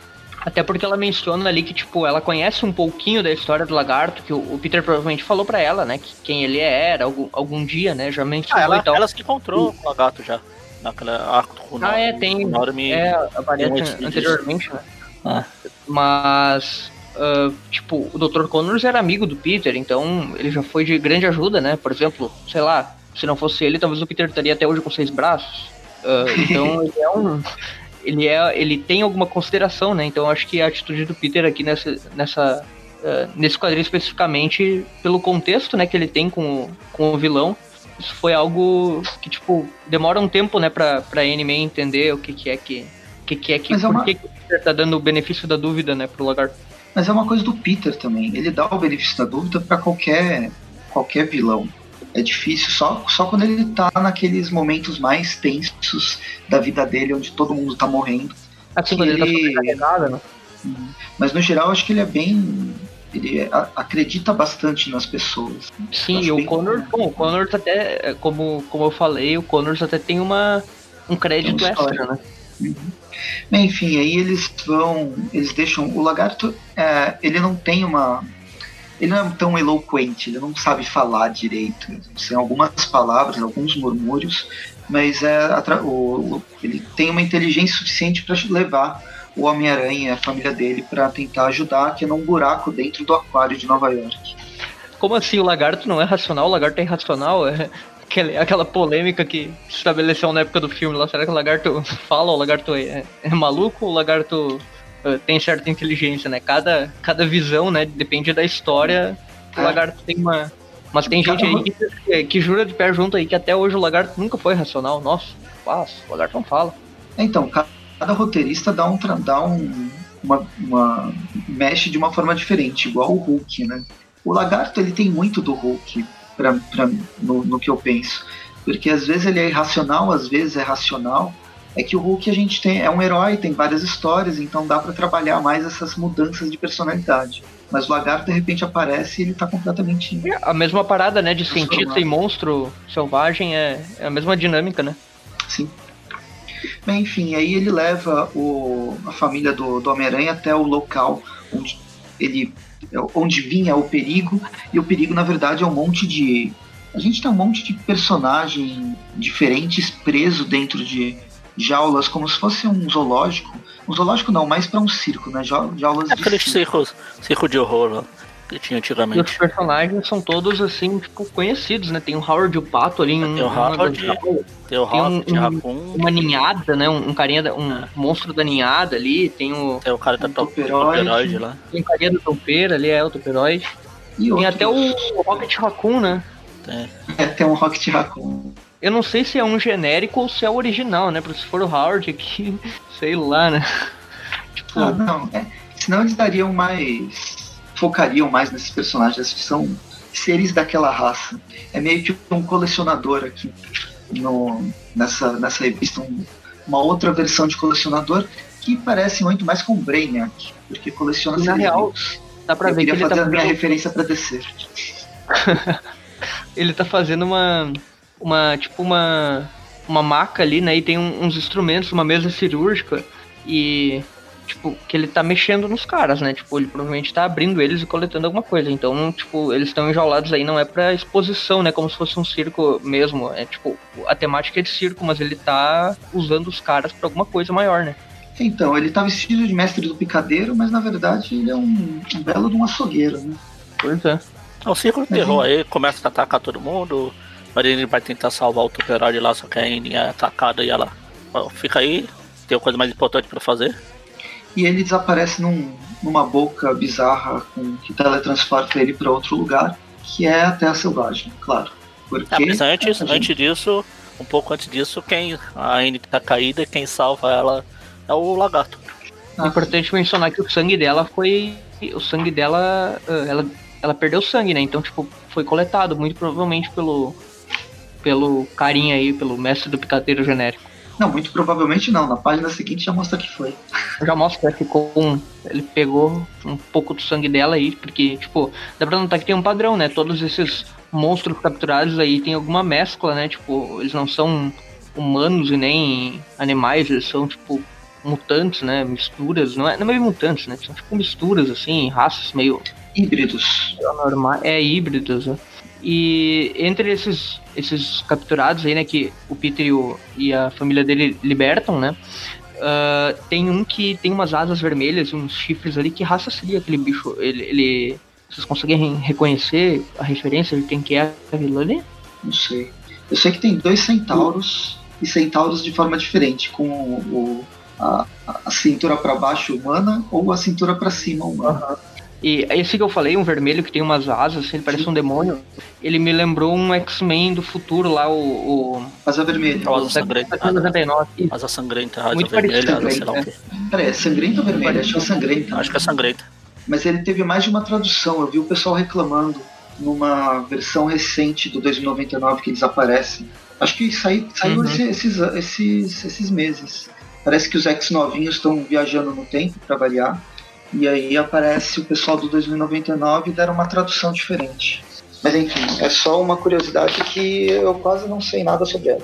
Até porque ela menciona ali que, tipo, ela conhece um pouquinho da história do lagarto, que o, Peter provavelmente falou pra ela, né? Que quem ele era algum, algum dia, né? Já mencionou Ah, ela, e tal. ela se encontrou com o lagarto já. naquela arco com Ah, é, tem. Enorme, É, aparece anteriormente, né? Ah. Mas, ah, tipo, o Dr. Connors era amigo do Peter, então ele já foi de grande ajuda, né? Por exemplo, sei lá, se não fosse ele, talvez o Peter estaria até hoje com seis braços. Ah, então ele é um. Ele, é, ele tem alguma consideração, né? Então acho que a atitude do Peter aqui nessa, nessa, ah, nesse quadrinho especificamente, pelo contexto né, que ele tem com, o- com o vilão, isso foi algo que, tipo, demora um tempo, né, pra, pra anime entender o que, que é que. O que, que é que. Mas é por uma- que, que o Peter tá dando o benefício da dúvida, né, pro lagarto? Mas é uma coisa do Peter também. Ele dá o benefício da dúvida pra qualquer, qualquer vilão. É difícil só, só quando ele tá naqueles momentos mais tensos da vida dele, onde todo mundo tá morrendo. Assim, quando ele tá Ele- sobrecarregado, né? Mas no geral, acho que ele é bem. Ele a- acredita bastante nas pessoas. Sim, o Connor, bom, o Connor até, é, como, como eu falei, o Connors até tem uma, um crédito Tem extra, né? Enfim, aí eles vão. Eles deixam. O lagarto, é, ele não tem uma. Ele não é tão eloquente, ele não sabe falar direito. Tem algumas palavras, alguns murmúrios, mas é, o- ele tem uma inteligência suficiente para levar o Homem-Aranha e a família dele para tentar ajudar, que é num buraco dentro do aquário de Nova York. Como assim o lagarto não é racional? O lagarto é irracional? É aquele- aquela polêmica que se estabeleceu na época do filme lá. Será que o lagarto fala? O lagarto é, é maluco? ou O lagarto eh, tem certa inteligência, né? Cada, cada visão, né? Depende da história. O É. lagarto tem uma. Mas tem gente aí que, que jura de pé junto aí que até hoje o lagarto nunca foi racional. Nossa, fácil, o lagarto não fala. Então, ca- cada roteirista dá um, dá um uma, uma- mexe de uma forma diferente, igual o Hulk, né? O Lagarto ele tem muito do Hulk pra, pra, no, no que eu penso, porque às vezes ele é irracional, às vezes é racional. É que o Hulk a gente tem é um herói, tem várias histórias, então dá pra trabalhar mais essas mudanças de personalidade. Mas o Lagarto de repente aparece e ele tá completamente A mesma parada, né? De cientista e monstro selvagem é, é a mesma dinâmica, né? Sim. Bem, enfim, aí ele leva o, a família do, do Homem-Aranha até o local onde ele onde vinha o perigo, e o perigo, na verdade, é um monte de. A gente tem um monte de personagem diferentes preso dentro de jaulas, como se fosse um zoológico. Um zoológico não, mais para um circo, né? Ja- Jaulas É de aquele circo. circo, de horror lá, que tinha E os antigamente. personagens são todos, assim, tipo, conhecidos, né? Tem o Howard e o Pato ali em Tem o Howard, jaulas, Tem o tem um- Rock, tem um- Raccoon, uma ninhada, né? Um, um carinha, da- um monstro da ninhada ali, tem o, tem o cara da um Top- toperoide. Lá. tem o carinha do topeiro ali, é o toperoide. E Tem até o Rocket Raccoon, né? Tem. É, tem um Rocket Raccoon. Eu não sei se é um genérico ou se é o original, né? Porque se for o Howard aqui, sei lá, né? Tipo, Ah, não. É, senão eles dariam mais. Focariam mais nesses personagens que são seres daquela raça. É meio que um colecionador aqui no, nessa, nessa revista. um- uma outra versão de colecionador que parece muito mais com o Brainiac, porque coleciona Na seres real, dá pra Eu ver que ele fazer tá a minha referência para descer. ele tá fazendo uma. Uma. Tipo uma. Uma maca ali, né? E tem um- uns instrumentos, uma mesa cirúrgica. E. Tipo, que ele tá mexendo nos caras, né? Tipo, ele provavelmente tá abrindo eles e coletando alguma coisa. Então, tipo, eles estão enjaulados aí, não é pra exposição, né? Como se fosse um circo mesmo. É tipo, a temática é de circo, mas ele tá usando os caras pra alguma coisa maior, né? Então, ele tá vestido de mestre do picadeiro, mas na verdade ele é um, um belo de um açougueiro, né? Pois é. O circo de Mas terror aí começa a atacar todo mundo. Mas ele vai tentar salvar o Toperoide lá, só que a Annie é atacada e ela fica aí. Tem coisa mais importante pra fazer. E ele desaparece num- numa boca bizarra com, que teletransporta ele para outro lugar, que é a Terra Selvagem, claro. Porque Ah, mas antes, gente- antes disso, um pouco antes disso, quem a Annie tá caída, quem salva ela é o lagarto. É Ah, importante mencionar que o sangue dela foi. O sangue dela. ah, Ela, ela perdeu sangue, né? Então, tipo, foi coletado, muito provavelmente pelo. Pelo carinha aí, pelo mestre do picadeiro genérico. Não, muito provavelmente não. Na página seguinte já mostra que foi. Já mostra que ficou um. Ele pegou um pouco do sangue dela aí, porque, tipo, dá pra notar que tem um padrão, né? Todos esses monstros capturados aí tem alguma mescla, né? Tipo, eles não são humanos e nem animais, eles são, tipo, mutantes, né? Misturas, não é, não é meio mutantes, né? São tipo misturas, assim, raças meio Híbridos. normais, é híbridos, né? E entre esses, esses capturados aí, né, que o Peter e, o, e a família dele libertam, né? Uh, tem um que tem umas asas vermelhas e uns chifres ali. Que raça seria aquele bicho? Ele, ele, vocês conseguem reconhecer a referência de quem que é aquilo ali? Não sei. Eu sei que tem dois centauros e centauros de forma diferente, com o, o a, a, cintura para baixo humana ou a cintura para cima humana. Uhum. E esse que eu falei, um vermelho que tem umas asas, ele parece um demônio. Ele me lembrou um X-Men do futuro lá, o. o... Asa vermelha. asa sangrenta. Asa sangrenta, asa Muito vermelha, asa sei lá o quê. Peraí, é sangrenta ou vermelha? Acho que é sangrenta. Acho que é sangrenta. Mas ele teve mais de uma tradução, eu vi o pessoal reclamando numa versão recente do 2099 que eles aparecem. Acho que saiu, saiu uhum. esses, esses, esses meses. Parece que os ex novinhos estão viajando no tempo para variar. E aí aparece o pessoal do 2099 e deram uma tradução diferente. Mas enfim, é só uma curiosidade que eu quase não sei nada sobre ela.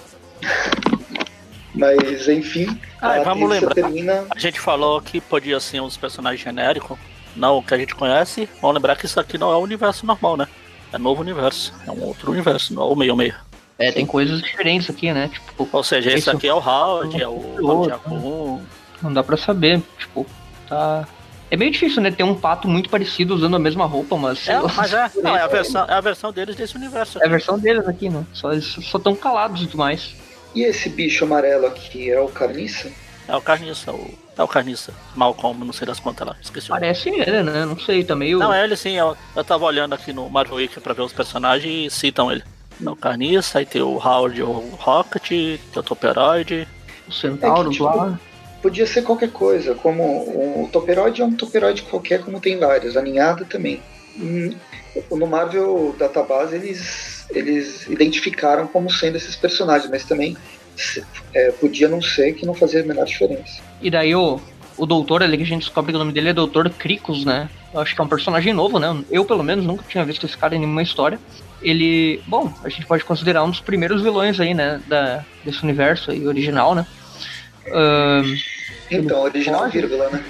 Mas enfim, ah, vamos lembrar. Termina... A gente falou que podia ser uns personagens genéricos, não o que a gente conhece. Vamos lembrar que isso aqui não é o universo normal, né? É novo universo, é um outro universo, não é o meio meio. É, tem coisas diferentes aqui, né? Tipo, Ou seja, esse aqui é o Howard, é o Não dá pra saber, tipo, tá é meio difícil, né? Ter um pato muito parecido usando a mesma roupa, mas. É, mas é, não, é, a versão, é a versão deles desse universo. Aqui. É a versão deles aqui, né? Só, eles só estão calados e tudo mais. E esse bicho amarelo aqui é o carniça? É o carniça, o, é o carniça. Malcolm, não sei das quantas lá, esqueci. Parece ele, né? Não sei, tá meio. Não, é ele sim. Eu, eu tava olhando aqui no Marvel Wiki pra ver os personagens e citam ele. É o carniça, aí tem o Howard, o Rocket, tem o Toperoid. O Centauro é que, tipo, lá podia ser qualquer coisa, como o toperoide é um toperoide qualquer, como tem vários, a também. Hum, no Marvel Database eles, eles identificaram como sendo esses personagens, mas também é, podia não ser que não fazia a menor diferença. E daí o, o doutor ali que a gente descobre que o nome dele é Doutor Cricos, né? Eu acho que é um personagem novo, né? Eu, pelo menos, nunca tinha visto esse cara em nenhuma história. Ele, bom, a gente pode considerar um dos primeiros vilões aí, né? Da, desse universo aí, original, né? Uh, então, original pode... vírgula, né?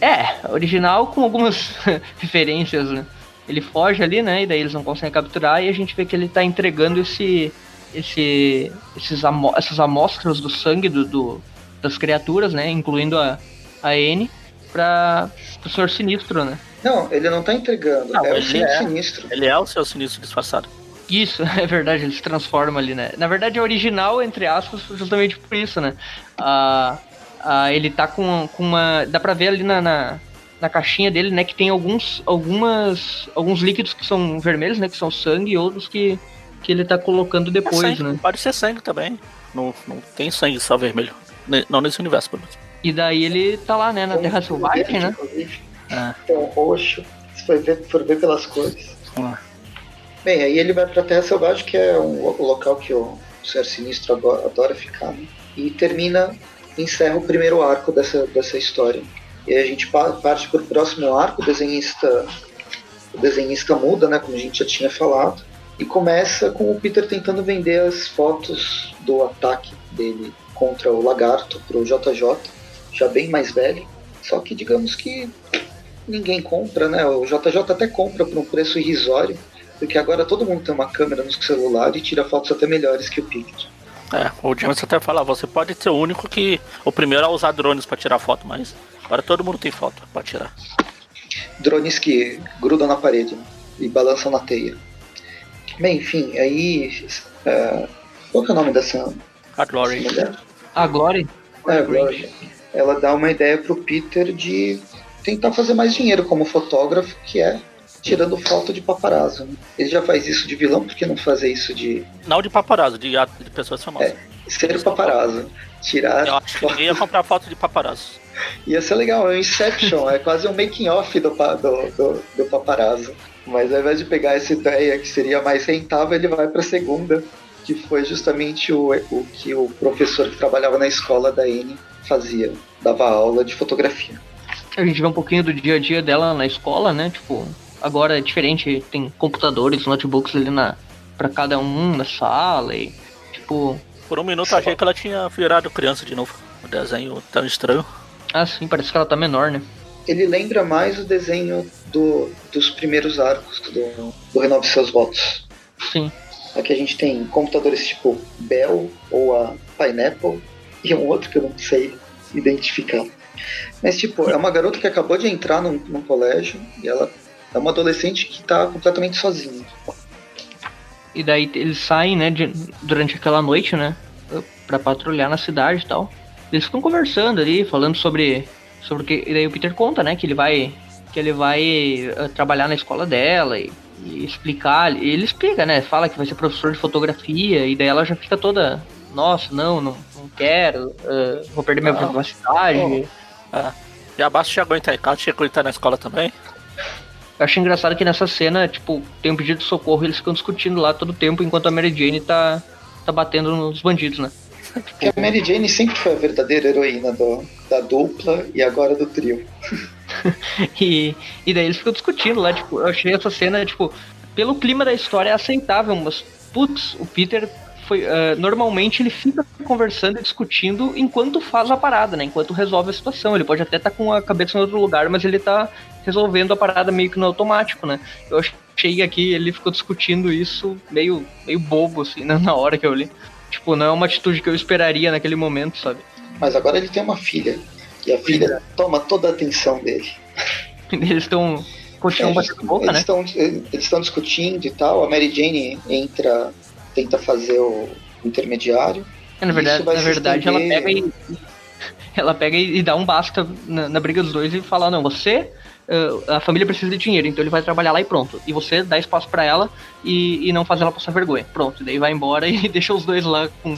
É, original com algumas referências, né? Ele foge ali, né? E daí eles não conseguem capturar e a gente vê que ele tá entregando esse. esse esses amo essas amostras do sangue do, do, das criaturas, né? Incluindo a, a N, para o Senhor Sinistro, né? Não, ele não tá entregando, não, é o Senhor é, Sinistro. Ele é o Senhor Sinistro disfarçado. Isso, é verdade, ele se transforma ali, né? Na verdade é original, entre aspas, justamente por isso, né? Ah, ah, ele tá com, com uma. Dá pra ver ali na, na, na, caixinha dele, né, que tem alguns, algumas, alguns líquidos que são vermelhos, né? Que são sangue, e outros que, que ele tá colocando depois, é sangue, né? Pode ser sangue também. Não, não tem sangue só vermelho. Não nesse universo, pelo menos. E daí ele tá lá, né, na Terra Selvagem, né? É. Tem um roxo, se for ver, for ver pelas cores. Ah. Bem, aí ele vai pra Terra Selvagem, que é um, o local que o Ser Sinistro adora, ficar, né? E termina, encerra o primeiro arco dessa, dessa história. E a gente parte pro próximo arco, o desenhista, o desenhista muda, né, como a gente já tinha falado, e começa com o Peter tentando vender as fotos do ataque dele contra o lagarto pro JJ, já bem mais velho. Só que digamos que ninguém compra, né? O JJ até compra por um preço irrisório, porque agora todo mundo tem uma câmera no celular e tira fotos até melhores que o Picture. É, o James até fala, você pode ser o único que. O primeiro a usar drones para tirar foto, mas agora todo mundo tem foto para tirar. Drones que grudam na parede né, e balançam na teia. Bem, enfim, aí. É, qual que é o nome dessa. A Glory. A Glory? É, a Glory. Ela dá uma ideia pro Peter de tentar fazer mais dinheiro como fotógrafo, que é tirando foto de paparazzo. Né? Ele já faz isso de vilão, por que não fazer isso de. Não de paparazzo, de, de pessoas famosas. É, ser o paparazzo. Tirar. Eu acho foto... que ia comprar foto de paparazzo. Ia ser legal, é um Inception, é quase um making off do, do, do, do paparazzo. Mas ao invés de pegar essa ideia que seria mais rentável, ele vai para a segunda, que foi justamente o, o que o professor que trabalhava na escola da N fazia, dava aula de fotografia. A gente vê um pouquinho do dia a dia dela na escola, né? Tipo, Agora é diferente, tem computadores, notebooks ali na para cada um na sala e tipo. Por um minuto achei que ela tinha virado criança de novo. O desenho tão estranho. Ah, sim, parece que ela tá menor, né? Ele lembra mais o desenho do, dos primeiros arcos do, do Renove Seus Votos. Sim. Aqui a gente tem computadores tipo Bell ou a Pineapple e um outro que eu não sei identificar. Mas, tipo, é uma garota que acabou de entrar num, num colégio e ela é uma adolescente que tá completamente sozinha. E daí eles saem, né, de, durante aquela noite, né, pra patrulhar na cidade e tal. Eles ficam conversando ali, falando sobre, sobre o que. E daí o Peter conta, né, que ele vai. Que ele vai uh, trabalhar na escola dela e, e explicar. E ele explica, né? Fala que vai ser professor de fotografia, e daí ela já fica toda. Nossa, não, não, não quero, uh, vou perder minha privacidade. Oh. Ah. E a Basta chegou em Taikata, tinha que estar na escola também. Eu acho engraçado que nessa cena, tipo, tem um pedido de socorro e eles ficam discutindo lá todo o tempo enquanto a Mary Jane tá, tá batendo nos bandidos, né? Porque a Mary Jane sempre foi a verdadeira heroína do, da dupla e agora do trio. e, e daí eles ficam discutindo lá, tipo, eu achei essa cena, tipo, pelo clima da história é aceitável, mas, putz, o Peter foi. Uh, normalmente ele fica conversando e discutindo enquanto faz a parada, né? Enquanto resolve a situação. Ele pode até estar tá com a cabeça em outro lugar, mas ele tá resolvendo a parada meio que no automático, né? Eu achei aqui, ele ficou discutindo isso meio, meio bobo, assim, né? na hora que eu li. Tipo, não é uma atitude que eu esperaria naquele momento, sabe? Mas agora ele tem uma filha. E a filha toma toda a atenção dele. Eles estão continuam é, batendo boca, eles né? Estão, eles estão discutindo e tal. A Mary Jane entra, tenta fazer o intermediário. É, na verdade, na verdade ela pega e. Ela pega e dá um basta na, na briga dos dois e fala, não, você a família precisa de dinheiro, então ele vai trabalhar lá e pronto. E você dá espaço para ela e, e não faz ela passar vergonha. Pronto, daí vai embora e deixa os dois lá com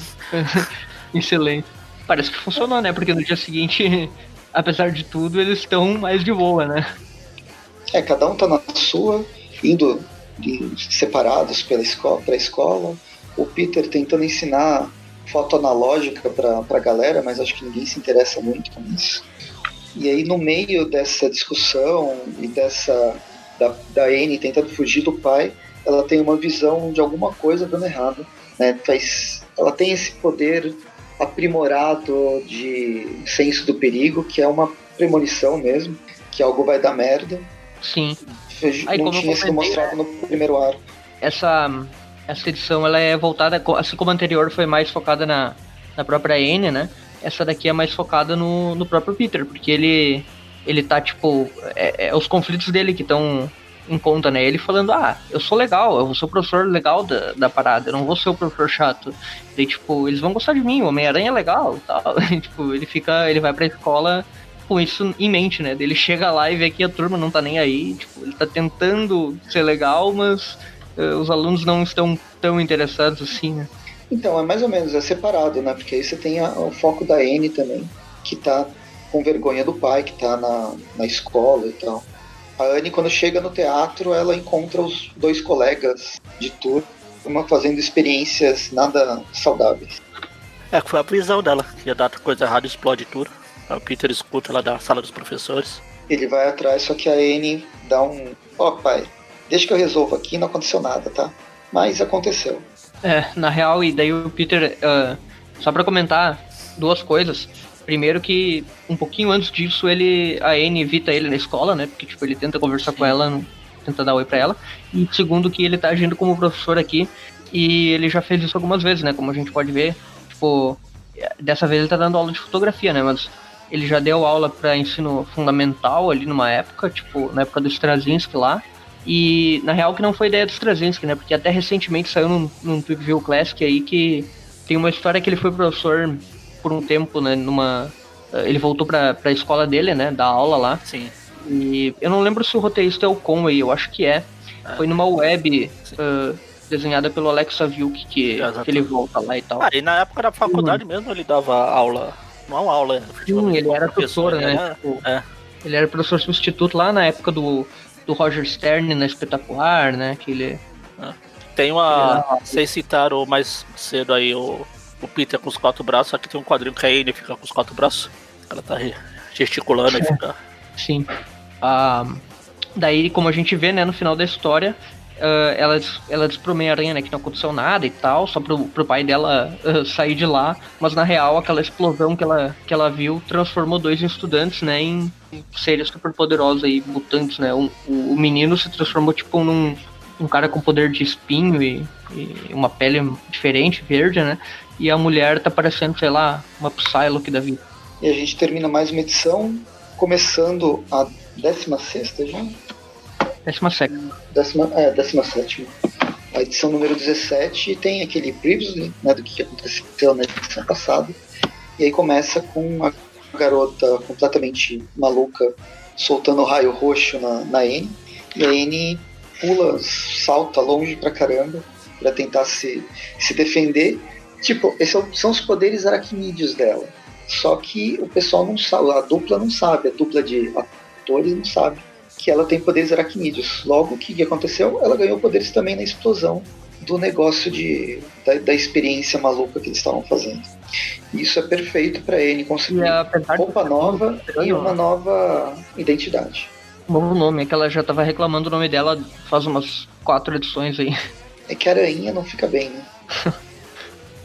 em silêncio. Parece que funcionou, né? Porque no dia seguinte, apesar de tudo, eles estão mais de boa, né? É, cada um tá na sua, indo separados pela escola, pra escola. O Peter tentando ensinar foto analógica pra, pra galera, mas acho que ninguém se interessa muito com isso. E aí, no meio dessa discussão e dessa. da, da Anne tentando fugir do pai, ela tem uma visão de alguma coisa dando errado. Né? Faz, ela tem esse poder aprimorado de senso do perigo, que é uma premonição mesmo, que algo vai dar merda. Sim. Aí, não tinha sido mostrado no primeiro ar. Essa, essa edição ela é voltada, assim como a anterior foi mais focada na, na própria Anne, né? Essa daqui é mais focada no, no próprio Peter, porque ele ele tá tipo é, é os conflitos dele que estão em conta, né? Ele falando, ah, eu sou legal, eu ser o professor legal da, da parada, eu não vou ser o professor chato. E tipo, eles vão gostar de mim, o Homem-Aranha é legal tal. E, tipo, ele fica, ele vai pra escola com isso em mente, né? Ele chega lá e vê que a turma não tá nem aí, tipo, ele tá tentando ser legal, mas uh, os alunos não estão tão interessados assim, né? Então, é mais ou menos, é separado, né? Porque aí você tem a, o foco da Anne também, que tá com vergonha do pai, que tá na, na escola e tal. A Anne, quando chega no teatro, ela encontra os dois colegas de turma fazendo experiências nada saudáveis. É, foi a prisão dela, que ia dar coisa errada explode tudo. O Peter escuta lá da sala dos professores. Ele vai atrás, só que a Anne dá um. Ó, oh, pai, deixa que eu resolvo aqui, não aconteceu nada, tá? Mas aconteceu. É, na real, e daí o Peter, uh, só para comentar duas coisas. Primeiro que um pouquinho antes disso ele a Anne evita ele na escola, né? Porque tipo, ele tenta conversar com ela, tenta dar oi para ela. E segundo que ele tá agindo como professor aqui e ele já fez isso algumas vezes, né? Como a gente pode ver, tipo, dessa vez ele tá dando aula de fotografia, né? Mas ele já deu aula para ensino fundamental ali numa época, tipo, na época do Straczynski lá. E na real que não foi ideia dos Straczynski, né? Porque até recentemente saiu num, num Tweep View Classic aí que tem uma história que ele foi professor por um tempo, né? Numa. Eh, ele voltou pra, pra escola dele, né? Da aula lá. Sim. E eu não lembro se o roteirista é o Conway, eu acho que é. é. Foi numa web uh, desenhada pelo Alex Saviuk que, que ele volta lá e tal. Ah, e na época da faculdade mesmo ele dava aula. Não aula. Sim, ele era professor, né? Era, tipo, é. Ele era professor substituto lá na época do do Roger Stern na Espetacular, né? Que ele... Ah. Tem uma. Vocês citaram mais cedo aí o, o Peter com os quatro braços, aqui tem um quadrinho que a Anne fica com os quatro braços. Ela tá gesticulando e fica. Sim. Ah, daí, como a gente vê, né, no final da história, uh, ela, ela diz pro Homem-Aranha né, que não aconteceu nada e tal, só pro, pro pai dela uh, sair de lá, mas na real aquela explosão que ela, que ela viu transformou dois estudantes né, em seres super poderosos aí, mutantes, né? O, o, menino se transformou tipo num, um cara com poder de espinho e, e, uma pele diferente, verde, né? E a mulher tá parecendo, sei lá, uma Psylocke da vida. E a gente termina mais uma edição, começando a 16 já? 17. Décima, é, 17. A edição número 17 tem aquele previously, né, do que aconteceu na edição passada. E aí começa com uma garota completamente maluca soltando raio roxo na, na N. E a N pula, salta longe pra caramba para tentar se, se defender. Tipo, esses são, são os poderes aracnídeos dela. Só que o pessoal não sabe, a dupla não sabe, a dupla de atores não sabe que ela tem poderes aracnídeos. Logo, o que aconteceu? Ela ganhou poderes também na explosão do negócio de, da, da experiência maluca que eles estavam fazendo. Isso é perfeito para ele conseguir roupa nova e uma nova identidade. Bom nome, é que ela já tava reclamando o nome dela faz umas quatro edições aí. É que a aranha não fica bem, né?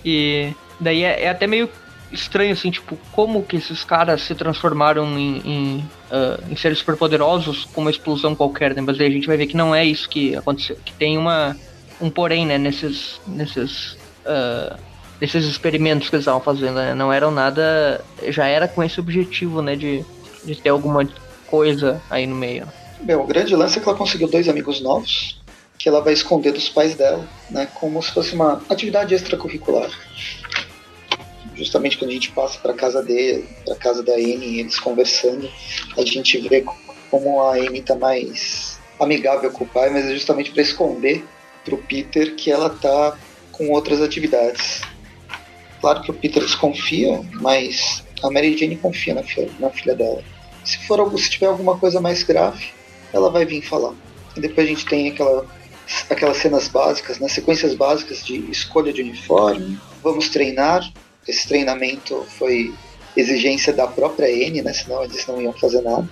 e daí é, é, até meio estranho, assim, tipo, como que esses caras se transformaram em, em, uh, em seres superpoderosos com uma explosão qualquer, né? Mas daí a gente vai ver que não é isso que aconteceu, que tem uma um porém, né, nesses nesses uh, desses experimentos que eles estavam fazendo, né? Não eram nada. Já era com esse objetivo, né? De, de ter alguma coisa aí no meio. Bem, o grande lance é que ela conseguiu dois amigos novos que ela vai esconder dos pais dela, né? Como se fosse uma atividade extracurricular. Justamente quando a gente passa para casa dele, para casa da Anne, eles conversando, a gente vê como a Anne tá mais amigável com o pai, mas é justamente para esconder pro Peter que ela tá com outras atividades. Claro que o Peter desconfia, mas a Mary Jane confia na filha, na filha dela. Se for algo, se tiver alguma coisa mais grave, ela vai vir falar. E depois a gente tem aquela, aquelas cenas básicas, né, sequências básicas de escolha de uniforme, vamos treinar. Esse treinamento foi exigência da própria N, né, senão eles não iam fazer nada.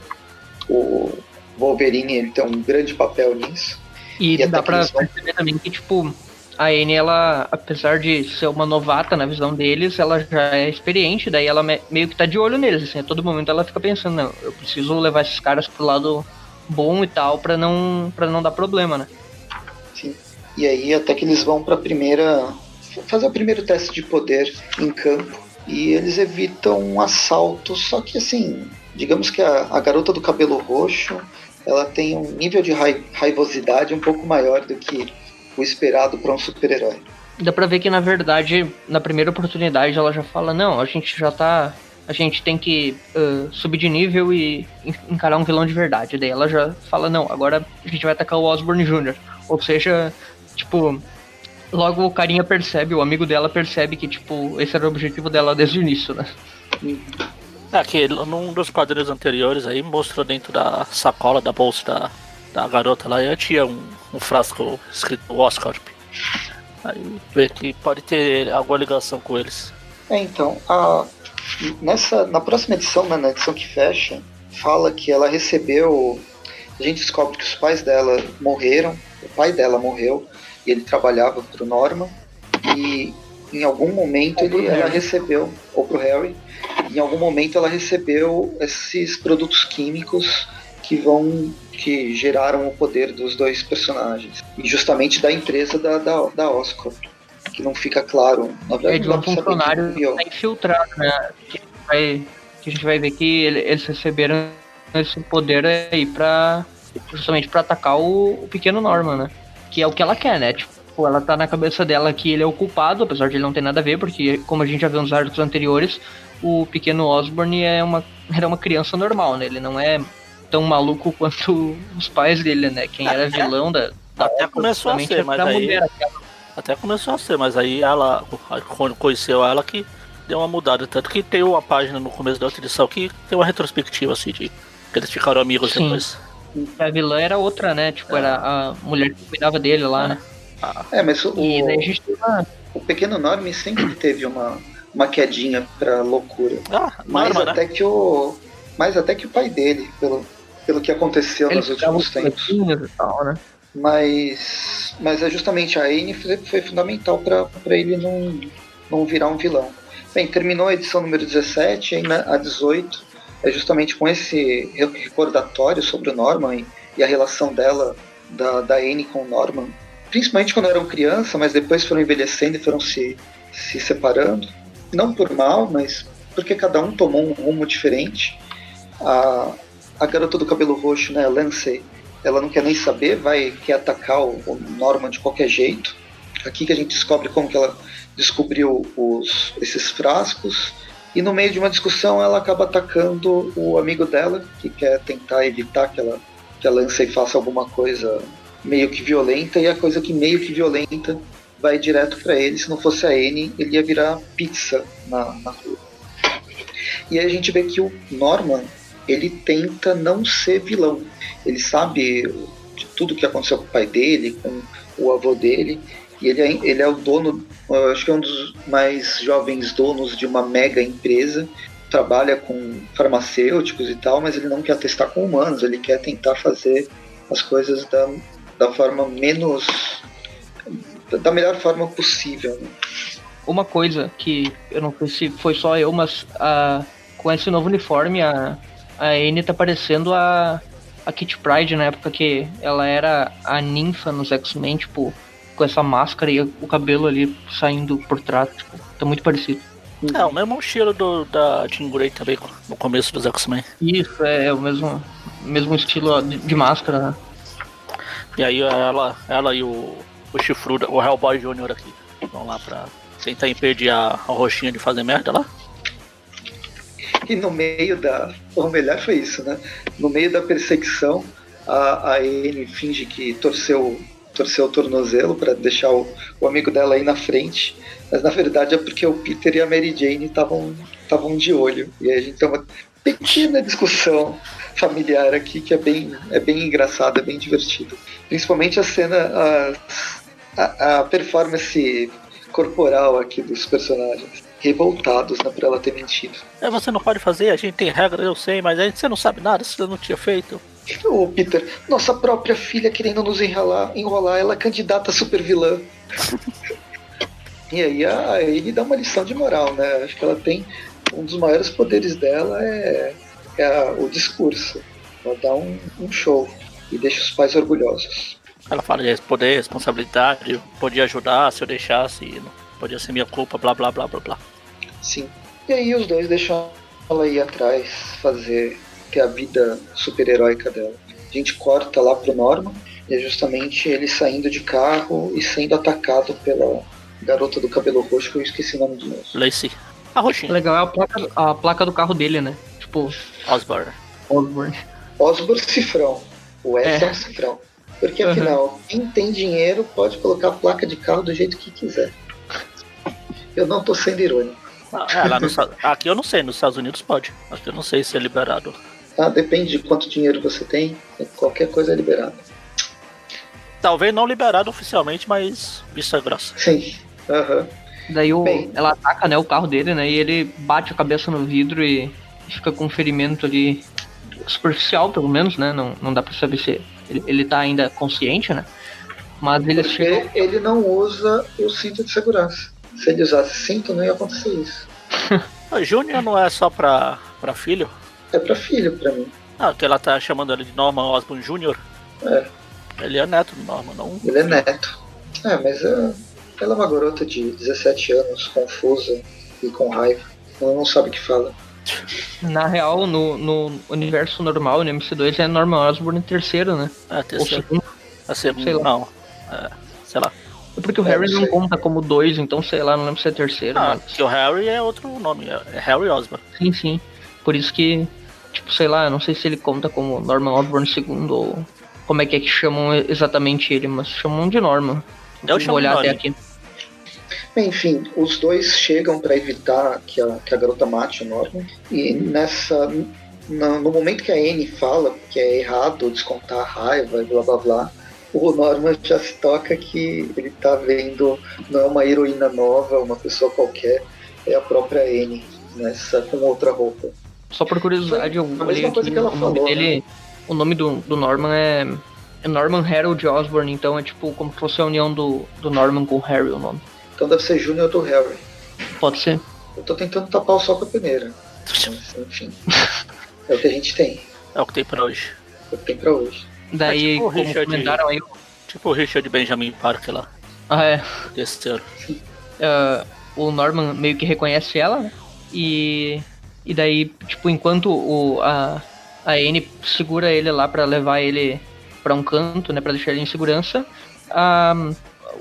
O Wolverine ele tem um grande papel nisso. E, e dá pra perceber também que, tipo, a Anne, ela, apesar de ser uma novata na visão deles, ela já é experiente, daí ela meio que tá de olho neles, assim, a todo momento ela fica pensando, não, eu preciso levar esses caras pro lado bom e tal, para não para não dar problema, né? Sim. E aí até que eles vão para primeira fazer o primeiro teste de poder em campo e eles evitam um assalto, só que assim, digamos que a, a garota do cabelo roxo, ela tem um nível de raivosidade um pouco maior do que o esperado para um super-herói. Dá pra ver que, na verdade, na primeira oportunidade ela já fala: não, a gente já tá. A gente tem que uh, subir de nível e encarar um vilão de verdade. Daí ela já fala: não, agora a gente vai atacar o Osborne Jr. Ou seja, tipo, logo o carinha percebe, o amigo dela percebe que, tipo, esse era o objetivo dela desde o início, né? É que num dos quadrinhos anteriores aí mostrou dentro da sacola da bolsa da, da garota lá, eu tinha um, um frasco escrito Oscar. Aí vê que pode ter alguma ligação com eles. É, então, a, nessa, na próxima edição, né, na edição que fecha, fala que ela recebeu. A gente descobre que os pais dela morreram, o pai dela morreu, e ele trabalhava para o Norman, e em algum momento ele, ela recebeu, ou para o Harry, em algum momento ela recebeu esses produtos químicos que vão que geraram o poder dos dois personagens. E justamente da empresa da, da, da Oscorp que não fica claro na verdade é de um funcionário que tá infiltrado né? Que, vai, que a gente vai ver que eles receberam esse poder aí para justamente para atacar o, o, pequeno Norman né que é o que ela quer né tipo ela tá na cabeça dela que ele é o culpado apesar de ele não ter nada a ver porque como a gente já viu nos arcos anteriores o pequeno Osborne é uma era uma criança normal né ele não é tão maluco quanto os pais dele, né? Quem era vilão da. da até começou a ser, mas aí. Mulher, até começou a ser, mas aí ela, quando conheceu ela, que deu uma mudada. Tanto que tem uma página no começo da outra edição que tem uma retrospectiva, assim, de que eles ficaram amigos Sim. depois. A vilã era outra, né? Tipo, é. era a mulher que cuidava dele lá, né? É, mas o, e daí a gente uma... o pequeno Norman sempre teve uma, uma quedinha pra loucura. Ah, mais Norma, até né? que o. Mais até que o pai dele, pelo, pelo que aconteceu Eles nos últimos tempos. Tal, né? Mas, mas é justamente a Anne foi, foi fundamental para ele não, não virar um vilão. Bem, terminou a edição número 17, aí a 18 é justamente com esse recordatório sobre o Norman e, a relação dela da, da Anne com o Norman, principalmente quando eram criança, mas depois foram envelhecendo e foram se, se separando. Não por mal, mas porque cada um tomou um rumo diferente. A, a garota do cabelo roxo, né, Lancey, ela não quer nem saber, vai quer atacar o, o Norman de qualquer jeito. Aqui que a gente descobre como que ela descobriu os, esses frascos. E no meio de uma discussão ela acaba atacando o amigo dela, que quer tentar evitar que ela, que a Lancey faça alguma coisa meio que violenta, e a coisa que meio que violenta vai direto para ele. Se não fosse a Anne, ele ia virar pizza na, na rua. E aí a gente vê que o Norman, ele tenta não ser vilão. Ele sabe de tudo que aconteceu com o pai dele, com o avô dele, e ele é, ele é o dono, acho que é um dos mais jovens donos de uma mega empresa, trabalha com farmacêuticos e tal, mas ele não quer testar com humanos, ele quer tentar fazer as coisas da, da forma menos. da melhor forma possível. Né? Uma coisa que eu não sei se foi só eu, mas a, com esse novo uniforme, a, a Anne tá parecendo a, a Kit Pride na época que ela era a ninfa nos X-Men, tipo, com essa máscara e o cabelo ali saindo por trás, tipo, tá muito parecido. É, o mesmo estilo do, da Jean Grey também, no começo dos X-Men. Isso, é, é, o mesmo, mesmo estilo de, de, máscara, né? E aí ela, ela e o, o chifrudo, o Hellboy Jr. aqui, vão lá pra tentar impedir a, a roxinha de fazer merda lá. E no meio da. O melhor foi isso, né? No meio da perseguição, a, a Anne finge que torceu torceu o tornozelo para deixar o, o, amigo dela aí na frente, mas na verdade é porque o Peter e a Mary Jane estavam estavam de olho. E aí a gente tem uma pequena discussão familiar aqui que é bem é bem engraçada, é bem divertida, principalmente a cena a, a, a performance corporal aqui dos personagens revoltados né, por ela ter mentido. É, você não pode fazer, a gente tem regra, eu sei, mas aí você não sabe nada, você não tinha feito. Ô, Peter, nossa própria filha querendo nos enrolar, enrolar ela é candidata a super vilã. e aí a, ele dá uma lição de moral, né? Acho que ela tem. Um dos maiores poderes dela é, é a, o discurso. Ela dá um, um, show e deixa os pais orgulhosos. Ela fala de poder, responsabilidade, podia ajudar se eu deixasse, não podia ser minha culpa, blá blá blá blá blá. Sim. E aí os dois deixam ela ir atrás, fazer ter a vida super-heróica dela. A gente corta lá pro Norman e é justamente ele saindo de carro e sendo atacado pela garota do cabelo roxo, que eu esqueci o nome de novo. Lacey. A roxinha. Legal, é a placa, a placa do carro dele, né? Tipo. Osborne. Osborne. Osborne Cifrão. O S é, é um cifrão. Porque afinal, uhum. quem tem dinheiro pode colocar a placa de carro do jeito que quiser. Eu não tô sendo irônico. Ah, é, lá no, aqui eu não sei, nos Estados Unidos pode. Aqui eu não sei se é liberado. Ah, depende de quanto dinheiro você tem, qualquer coisa é liberada. Talvez não liberado oficialmente, mas vista grossa. Sim. Uhum. Daí o, Bem, ela ataca né, o carro dele, né? E ele bate a cabeça no vidro e fica com um ferimento ali superficial, pelo menos, né? Não, não dá pra saber se ele, ele tá ainda consciente, né? Mas ele chegam... ele não usa o cinto de segurança. Se ele usasse cinto, não ia acontecer isso. Júnior não é só pra, pra filho? É pra filho, pra mim. Ah, porque ela tá chamando ele de Norman Osborn Jr. É. Ele é neto do Norman, não? Ele é neto. É, mas uh, ela é uma garota de 17 anos, confusa e com raiva. Ela não sabe o que fala. Na real, no, no universo normal, no MC2 é Norman Osborn terceiro, né? É, terceiro. Ou segundo. É segundo, sei lá. não. É, sei lá. É porque o é, Harry não conta como dois, então sei lá, não lembro se é terceiro. Ah, mas... o Harry é outro nome, é Harry Osborn. Sim, sim. Por isso que Tipo, sei lá, não sei se ele conta como Norman Osborn II ou como é que é que chamam exatamente ele, mas chamam de Norman. Eu Vou olhar até aqui. Enfim, os dois chegam para evitar que a, que a garota mate o Norman. E nessa. No, no momento que a Anne fala que é errado descontar a raiva e blá blá blá, o Norman já se toca que ele tá vendo não é uma heroína nova, uma pessoa qualquer, é a própria Anne nessa com outra roupa. Só por curiosidade, eu olhei aqui, o nome falou, dele, né? o nome do, do Norman é, é Norman Harold Osborn, então é tipo como se fosse a união do, do Norman com o Harry o nome. Então deve ser Júnior do Harry. Pode ser. Eu tô tentando tapar o sol com a peneira. Mas, enfim. é o que a gente tem. É o que tem pra hoje. É o que tem pra hoje. Daí, É tipo como Richard- comentaram aí, Tipo o Richard Benjamin Parker lá, ah, é, ah, o Norman meio que reconhece ela, né? E, e daí, tipo, enquanto o, a, a Anne segura ele lá pra levar ele pra um canto, né, pra deixar ele em segurança, ah,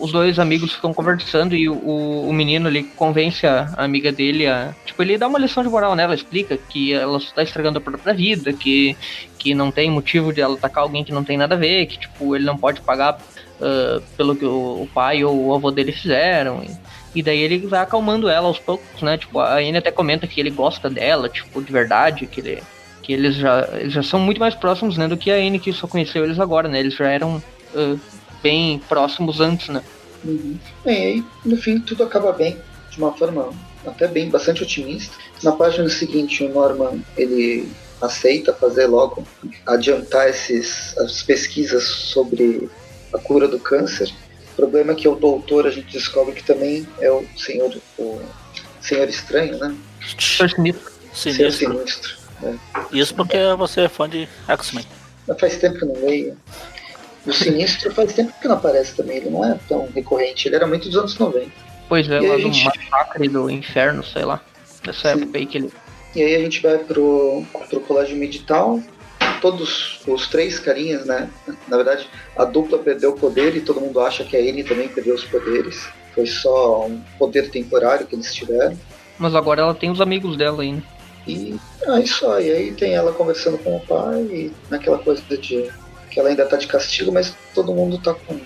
os dois amigos ficam conversando e o, o menino ele convence a, a amiga dele a. Tipo, ele dá uma lição de moral nela, explica que ela está estragando a própria vida, que, que não tem motivo de ela atacar alguém que não tem nada a ver, que tipo, ele não pode pagar ah, pelo que o, o pai ou o avô dele fizeram. E, e daí ele vai acalmando ela aos poucos, né? Tipo, a Anne até comenta que ele gosta dela, tipo, de verdade, que ele. Que eles já, eles já são muito mais próximos, né, do que a Anne que só conheceu eles agora, né? Eles já eram ah, bem próximos antes, né? Uhum. Bem, aí no fim tudo acaba bem, de uma forma até bem, bastante otimista. Na página seguinte, o Norman ele aceita fazer logo, adiantar esses, as pesquisas sobre a cura do câncer. O problema é que o doutor a gente descobre que também é o senhor, o senhor estranho, né? Senhor Sinistro. Senhor Sinistro. né? Isso porque você é fã de X-Men. Mas faz tempo que eu não leio. O sinistro faz tempo que não aparece também, ele não é tão recorrente, ele era muito dos anos 90. Pois é, E lá do gente- massacre do inferno, sei lá. Nessa Sim. época aí que ele. E aí a gente vai pro, pro colégio medital. Todos os três carinhas, né? Na verdade, a dupla perdeu o poder e todo mundo acha que a Anne também perdeu os poderes. Foi só um poder temporário que eles tiveram. Mas agora ela tem os amigos dela ainda. E aí só, e aí tem ela conversando com o pai e naquela coisa de que ela ainda tá de castigo, mas todo mundo tá com.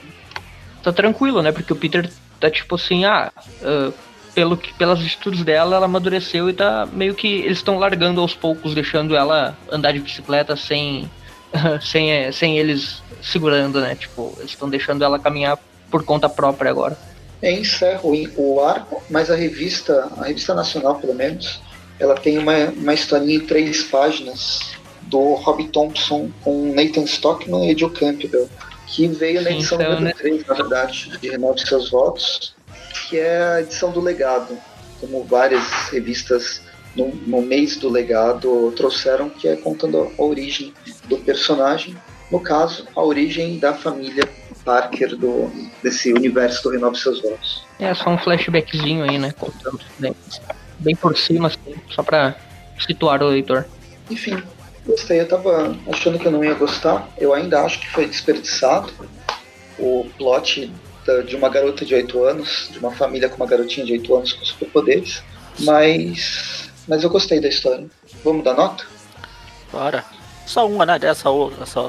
Tá tranquilo, né? Porque o Peter tá tipo assim, ah, ah, pelo que, pelas atitudes dela, ela amadureceu e tá meio que. Eles estão largando aos poucos, deixando ela andar de bicicleta sem. sem, eh, sem eles segurando, né? Tipo, eles estão deixando ela caminhar por conta própria agora. É, encerra o, o arco, mas a revista, a revista nacional pelo menos, ela tem uma, uma historinha em três páginas do Rob Thompson com Nathan Stockman e Joe Campbell, que veio na edição então, número né? 3, na verdade, de Renove Seus Votos, que é a edição do legado, como várias revistas no, no mês do legado trouxeram, que é contando a origem do personagem, no caso, a origem da família Parker do, desse universo do Renove Seus Votos. É só um flashbackzinho aí, né? Contando bem, bem por cima, assim, só pra situar o leitor. Enfim, gostei. Eu tava achando que eu não ia gostar. Eu ainda acho que foi desperdiçado o plot de uma garota de 8 anos, de uma família com uma garotinha de 8 anos com superpoderes. Mas, mas eu gostei da história. Vamos dar nota? Bora. Só uma, né? Dessa ou- essa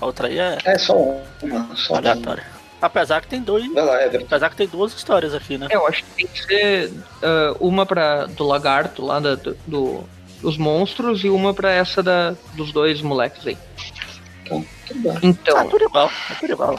a outra aí é É só uma. Só uma. aleatória. Apesar que tem dois. Vai lá, Everton. Apesar que tem duas histórias aqui, né? É, eu acho que tem que ser ah, uma pra, do lagarto lá da- do, dos monstros e uma pra essa da, dos dois moleques aí. Então, tudo bem. Ah, Então, tudo igual, é tudo igual.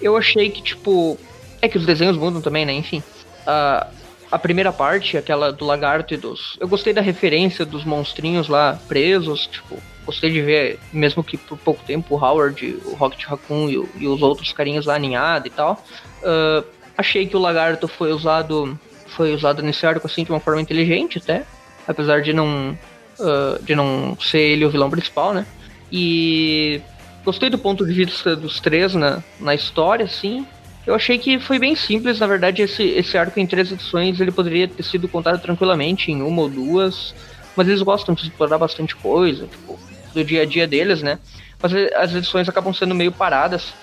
eu achei que, tipo. É que os desenhos mudam também, né? Enfim. A, a primeira parte, aquela do lagarto e dos. Eu gostei da referência dos monstrinhos lá presos, tipo. Gostei de ver, mesmo que por pouco tempo, o Howard, o Rocket Raccoon e, o- e os outros carinhas lá aninhados e tal. Ah, achei que o lagarto foi usado. Foi usado nesse arco assim de uma forma inteligente até. Apesar de não. ah, de não ser ele o vilão principal, né? E gostei do ponto de vista dos três na, na história, assim. Eu achei que foi bem simples, na verdade, esse, esse arco em três edições ele poderia ter sido contado tranquilamente em uma ou duas, mas eles gostam de explorar bastante coisa, tipo, do dia a dia deles, né? Mas as edições acabam sendo meio paradas,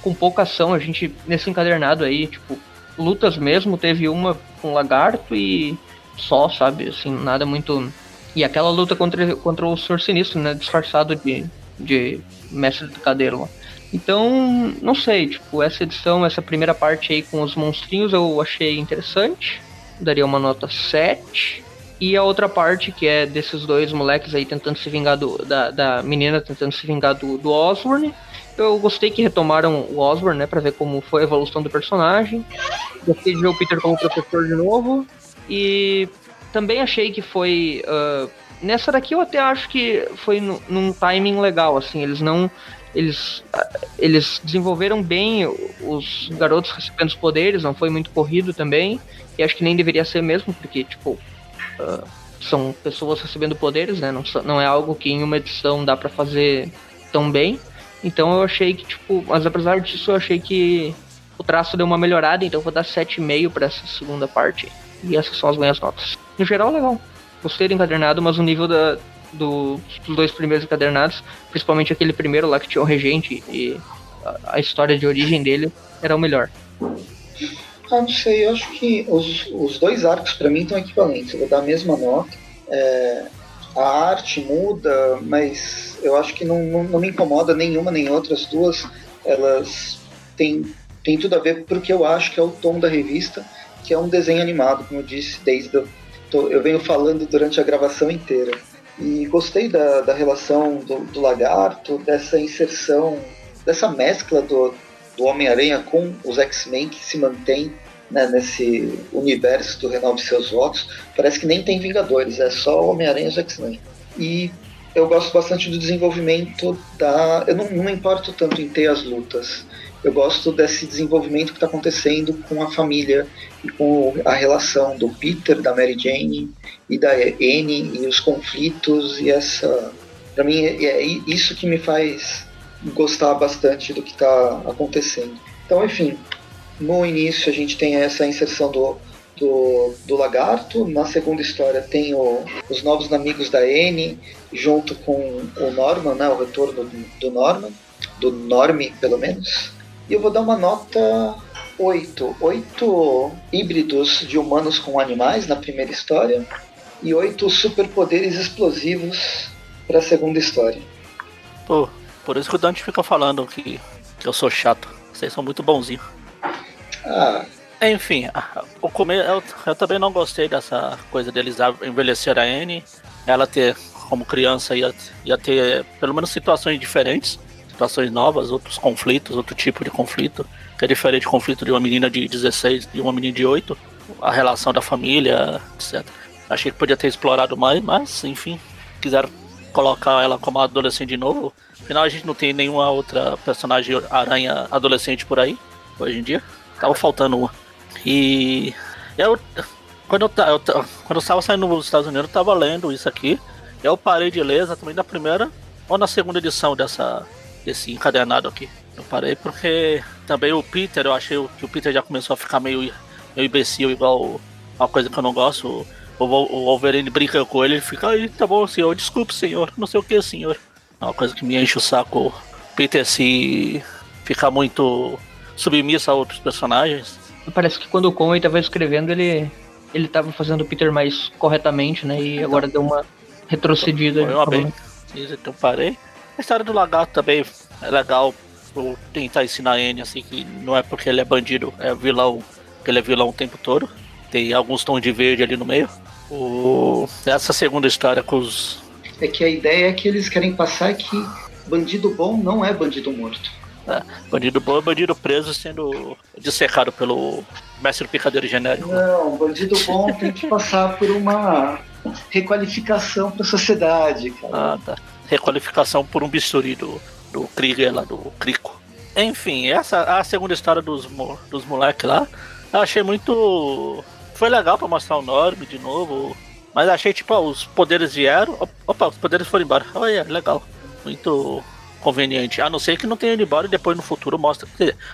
com pouca ação. A gente, nesse encadernado aí, tipo, lutas mesmo, teve uma com lagarto e só, sabe? Assim, nada muito. E aquela luta contra, contra o Senhor Sinistro, né? Disfarçado de, de mestre do cadeiro lá. Então, não sei, tipo, essa edição, essa primeira parte aí com os monstrinhos eu achei interessante. Daria uma nota 7. E a outra parte, que é desses dois moleques aí tentando se vingar do, da, da menina tentando se vingar do, do Osborne. Eu gostei que retomaram o Osborne, né, pra ver como foi a evolução do personagem. Gostei de ver o Peter como professor de novo. E também achei que foi. ah, nessa daqui eu até acho que foi nu- num timing legal, assim, eles não. Eles, ah, eles desenvolveram bem os garotos recebendo os poderes, não foi muito corrido também. E acho que nem deveria ser mesmo, porque, tipo, ah, são pessoas recebendo poderes, né? Não, não é algo que em uma edição dá pra fazer tão bem. Então eu achei que, tipo, mas apesar disso, eu achei que o traço deu uma melhorada, então vou dar 7,5 para essa segunda parte. E essas são as minhas notas. No geral, legal. Gostei do encadernado, mas o nível da, do, dos dois primeiros encadernados, principalmente aquele primeiro lá que tinha o regente e a, a história de origem dele, era o melhor. Ah, não sei, eu acho que os, os dois arcos para mim estão equivalentes. Eu vou dar a mesma nota. É, a arte muda, mas eu acho que não, não, não, me incomoda nenhuma nem outra. As duas, elas têm, têm tudo a ver porque eu acho que é o tom da revista, que é um desenho animado, como eu disse, desde. Do, eu venho falando durante a gravação inteira. E gostei da, da relação do, do lagarto, dessa inserção, dessa mescla do, do Homem-Aranha com os X-Men que se mantém né, nesse universo do Renove Seus Votos. Parece que nem tem Vingadores, é só Homem-Aranha e os X-Men. E eu gosto bastante do desenvolvimento da. Eu não, não me importo tanto em ter as lutas. Eu gosto desse desenvolvimento que está acontecendo com a família e com a relação do Peter, da Mary Jane e da Anne e os conflitos e essa. Para mim é, isso que me faz gostar bastante do que está acontecendo. Então, enfim, no início a gente tem essa inserção do, do, do lagarto, na segunda história tem o, os novos amigos da N, junto com o Norman, né, o retorno do, do Norman, do Norme pelo menos. E eu vou dar uma nota 8. 8 híbridos de humanos com animais na primeira história e 8 superpoderes explosivos para a segunda história. Pô, por isso que o Dante fica falando que, que eu sou chato. Vocês são muito bonzinhos. Ah. Enfim, o começo, eu, eu, também não gostei dessa coisa deles envelhecer a Anne. Ela ter, como criança, ia, ia ter pelo menos situações diferentes, situações novas, outros conflitos, outro tipo de conflito, que é diferente do conflito de uma menina de 16 e uma menina de 8, a relação da família, etc. Achei que podia ter explorado mais, mas enfim, quiseram colocar ela como adolescente de novo. Afinal, a gente não tem nenhuma outra personagem aranha adolescente por aí, hoje em dia. Tava faltando uma. E eu quando eu, eu, quando eu estava saindo dos Estados Unidos, eu tava lendo isso aqui. Eu parei de ler exatamente na primeira ou na segunda edição dessa, desse encadernado aqui. Eu parei porque também o Peter, eu achei que o Peter já começou a ficar meio, meio imbecil, igual uma coisa que eu não gosto. O, o Wolverine brinca com ele, ele fica, aí tá bom, senhor, desculpe, senhor, não sei o que, senhor. É uma coisa que me enche o saco. Peter se ficar muito submisso a outros personagens. Parece que quando o Conway estava escrevendo, ele ele estava fazendo o Peter mais corretamente, né? E então, agora deu uma retrocedida. Foi uma bem. Então parei. A história do lagarto também é legal. Vou tentar ensinar a N assim que não é porque ele é bandido, é vilão, que ele é vilão o tempo todo. Tem alguns tons de verde ali no meio. O... Essa segunda história com os. É que a ideia é que eles querem passar que bandido bom não é bandido morto. É, bandido bom é bandido preso sendo dissecado pelo mestre picadeiro genérico. Não, bandido bom tem que passar por uma requalificação para a sociedade. Cara. Ah, tá. Requalificação por um bisturi do, do Krieger lá, do Crico. Enfim, essa a segunda história dos, dos moleques lá. Eu achei muito. Foi legal para mostrar o Norm de novo. Mas achei tipo, ó, os poderes vieram. Opa, os poderes foram embora. Olha, legal. Muito conveniente. A não ser que não tenha ido embora e depois no futuro mostra.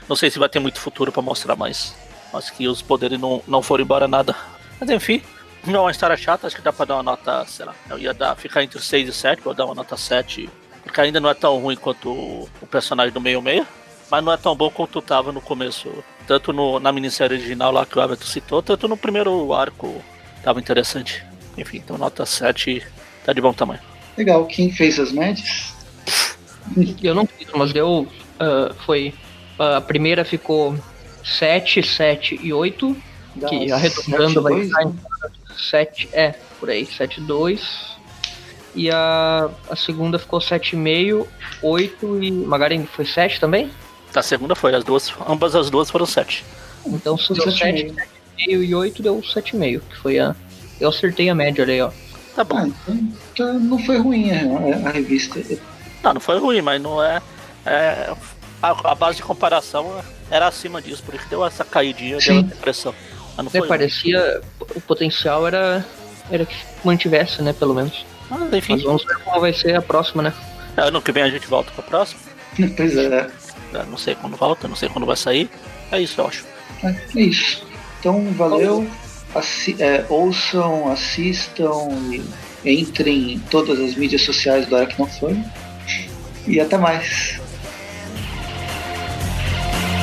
Não sei se vai ter muito futuro para mostrar mais. Mas que os poderes não, não foram embora nada. Mas enfim, não é uma história chata, acho que dá pra dar uma nota, sei lá, eu ia dar, ficar entre 6 e 7, vou dar uma nota 7, porque ainda não é tão ruim quanto o, o personagem do meio-meio, mas não é tão bom quanto tava no começo, tanto no, na minissérie original lá que o Everton citou, tanto no primeiro arco tava interessante. Enfim, então nota 7 tá de bom tamanho. Legal, quem fez as médias? Eu não fiz, mas deu. Uh, foi. Uh, a primeira ficou 7, 7 e 8. Dá que arredondando vai ficar em 7. É, por aí, 7, 2. E a, a segunda ficou 7,5, 8 e. Magaren foi 7 também? A segunda foi, as duas, ambas as duas foram 7. Então se deu 7, 7,5 e 8 deu 7,5, que foi a. Eu acertei a média ali, ó. Tá bom. Ah, então, então não foi ruim a, a revista. Não, não foi ruim, mas não é. é a, a, base de comparação era acima disso, por isso deu essa caidinha, Sim. deu a depressão. Ah, é, parecia. O potencial era, era que mantivesse, né? Pelo menos. Ah, mas enfim. Mas vamos ver como vai ser a próxima, né? É, ano que vem a gente volta pra próxima. pois é. é. Não sei quando volta, não sei quando vai sair. É isso, eu acho. É, é isso. Então, valeu. Assi é, ouçam, assistam, entrem em todas as mídias sociais do foi E até mais.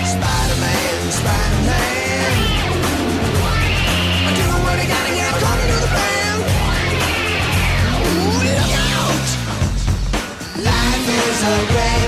Spider-Man, Spider-Man. was a.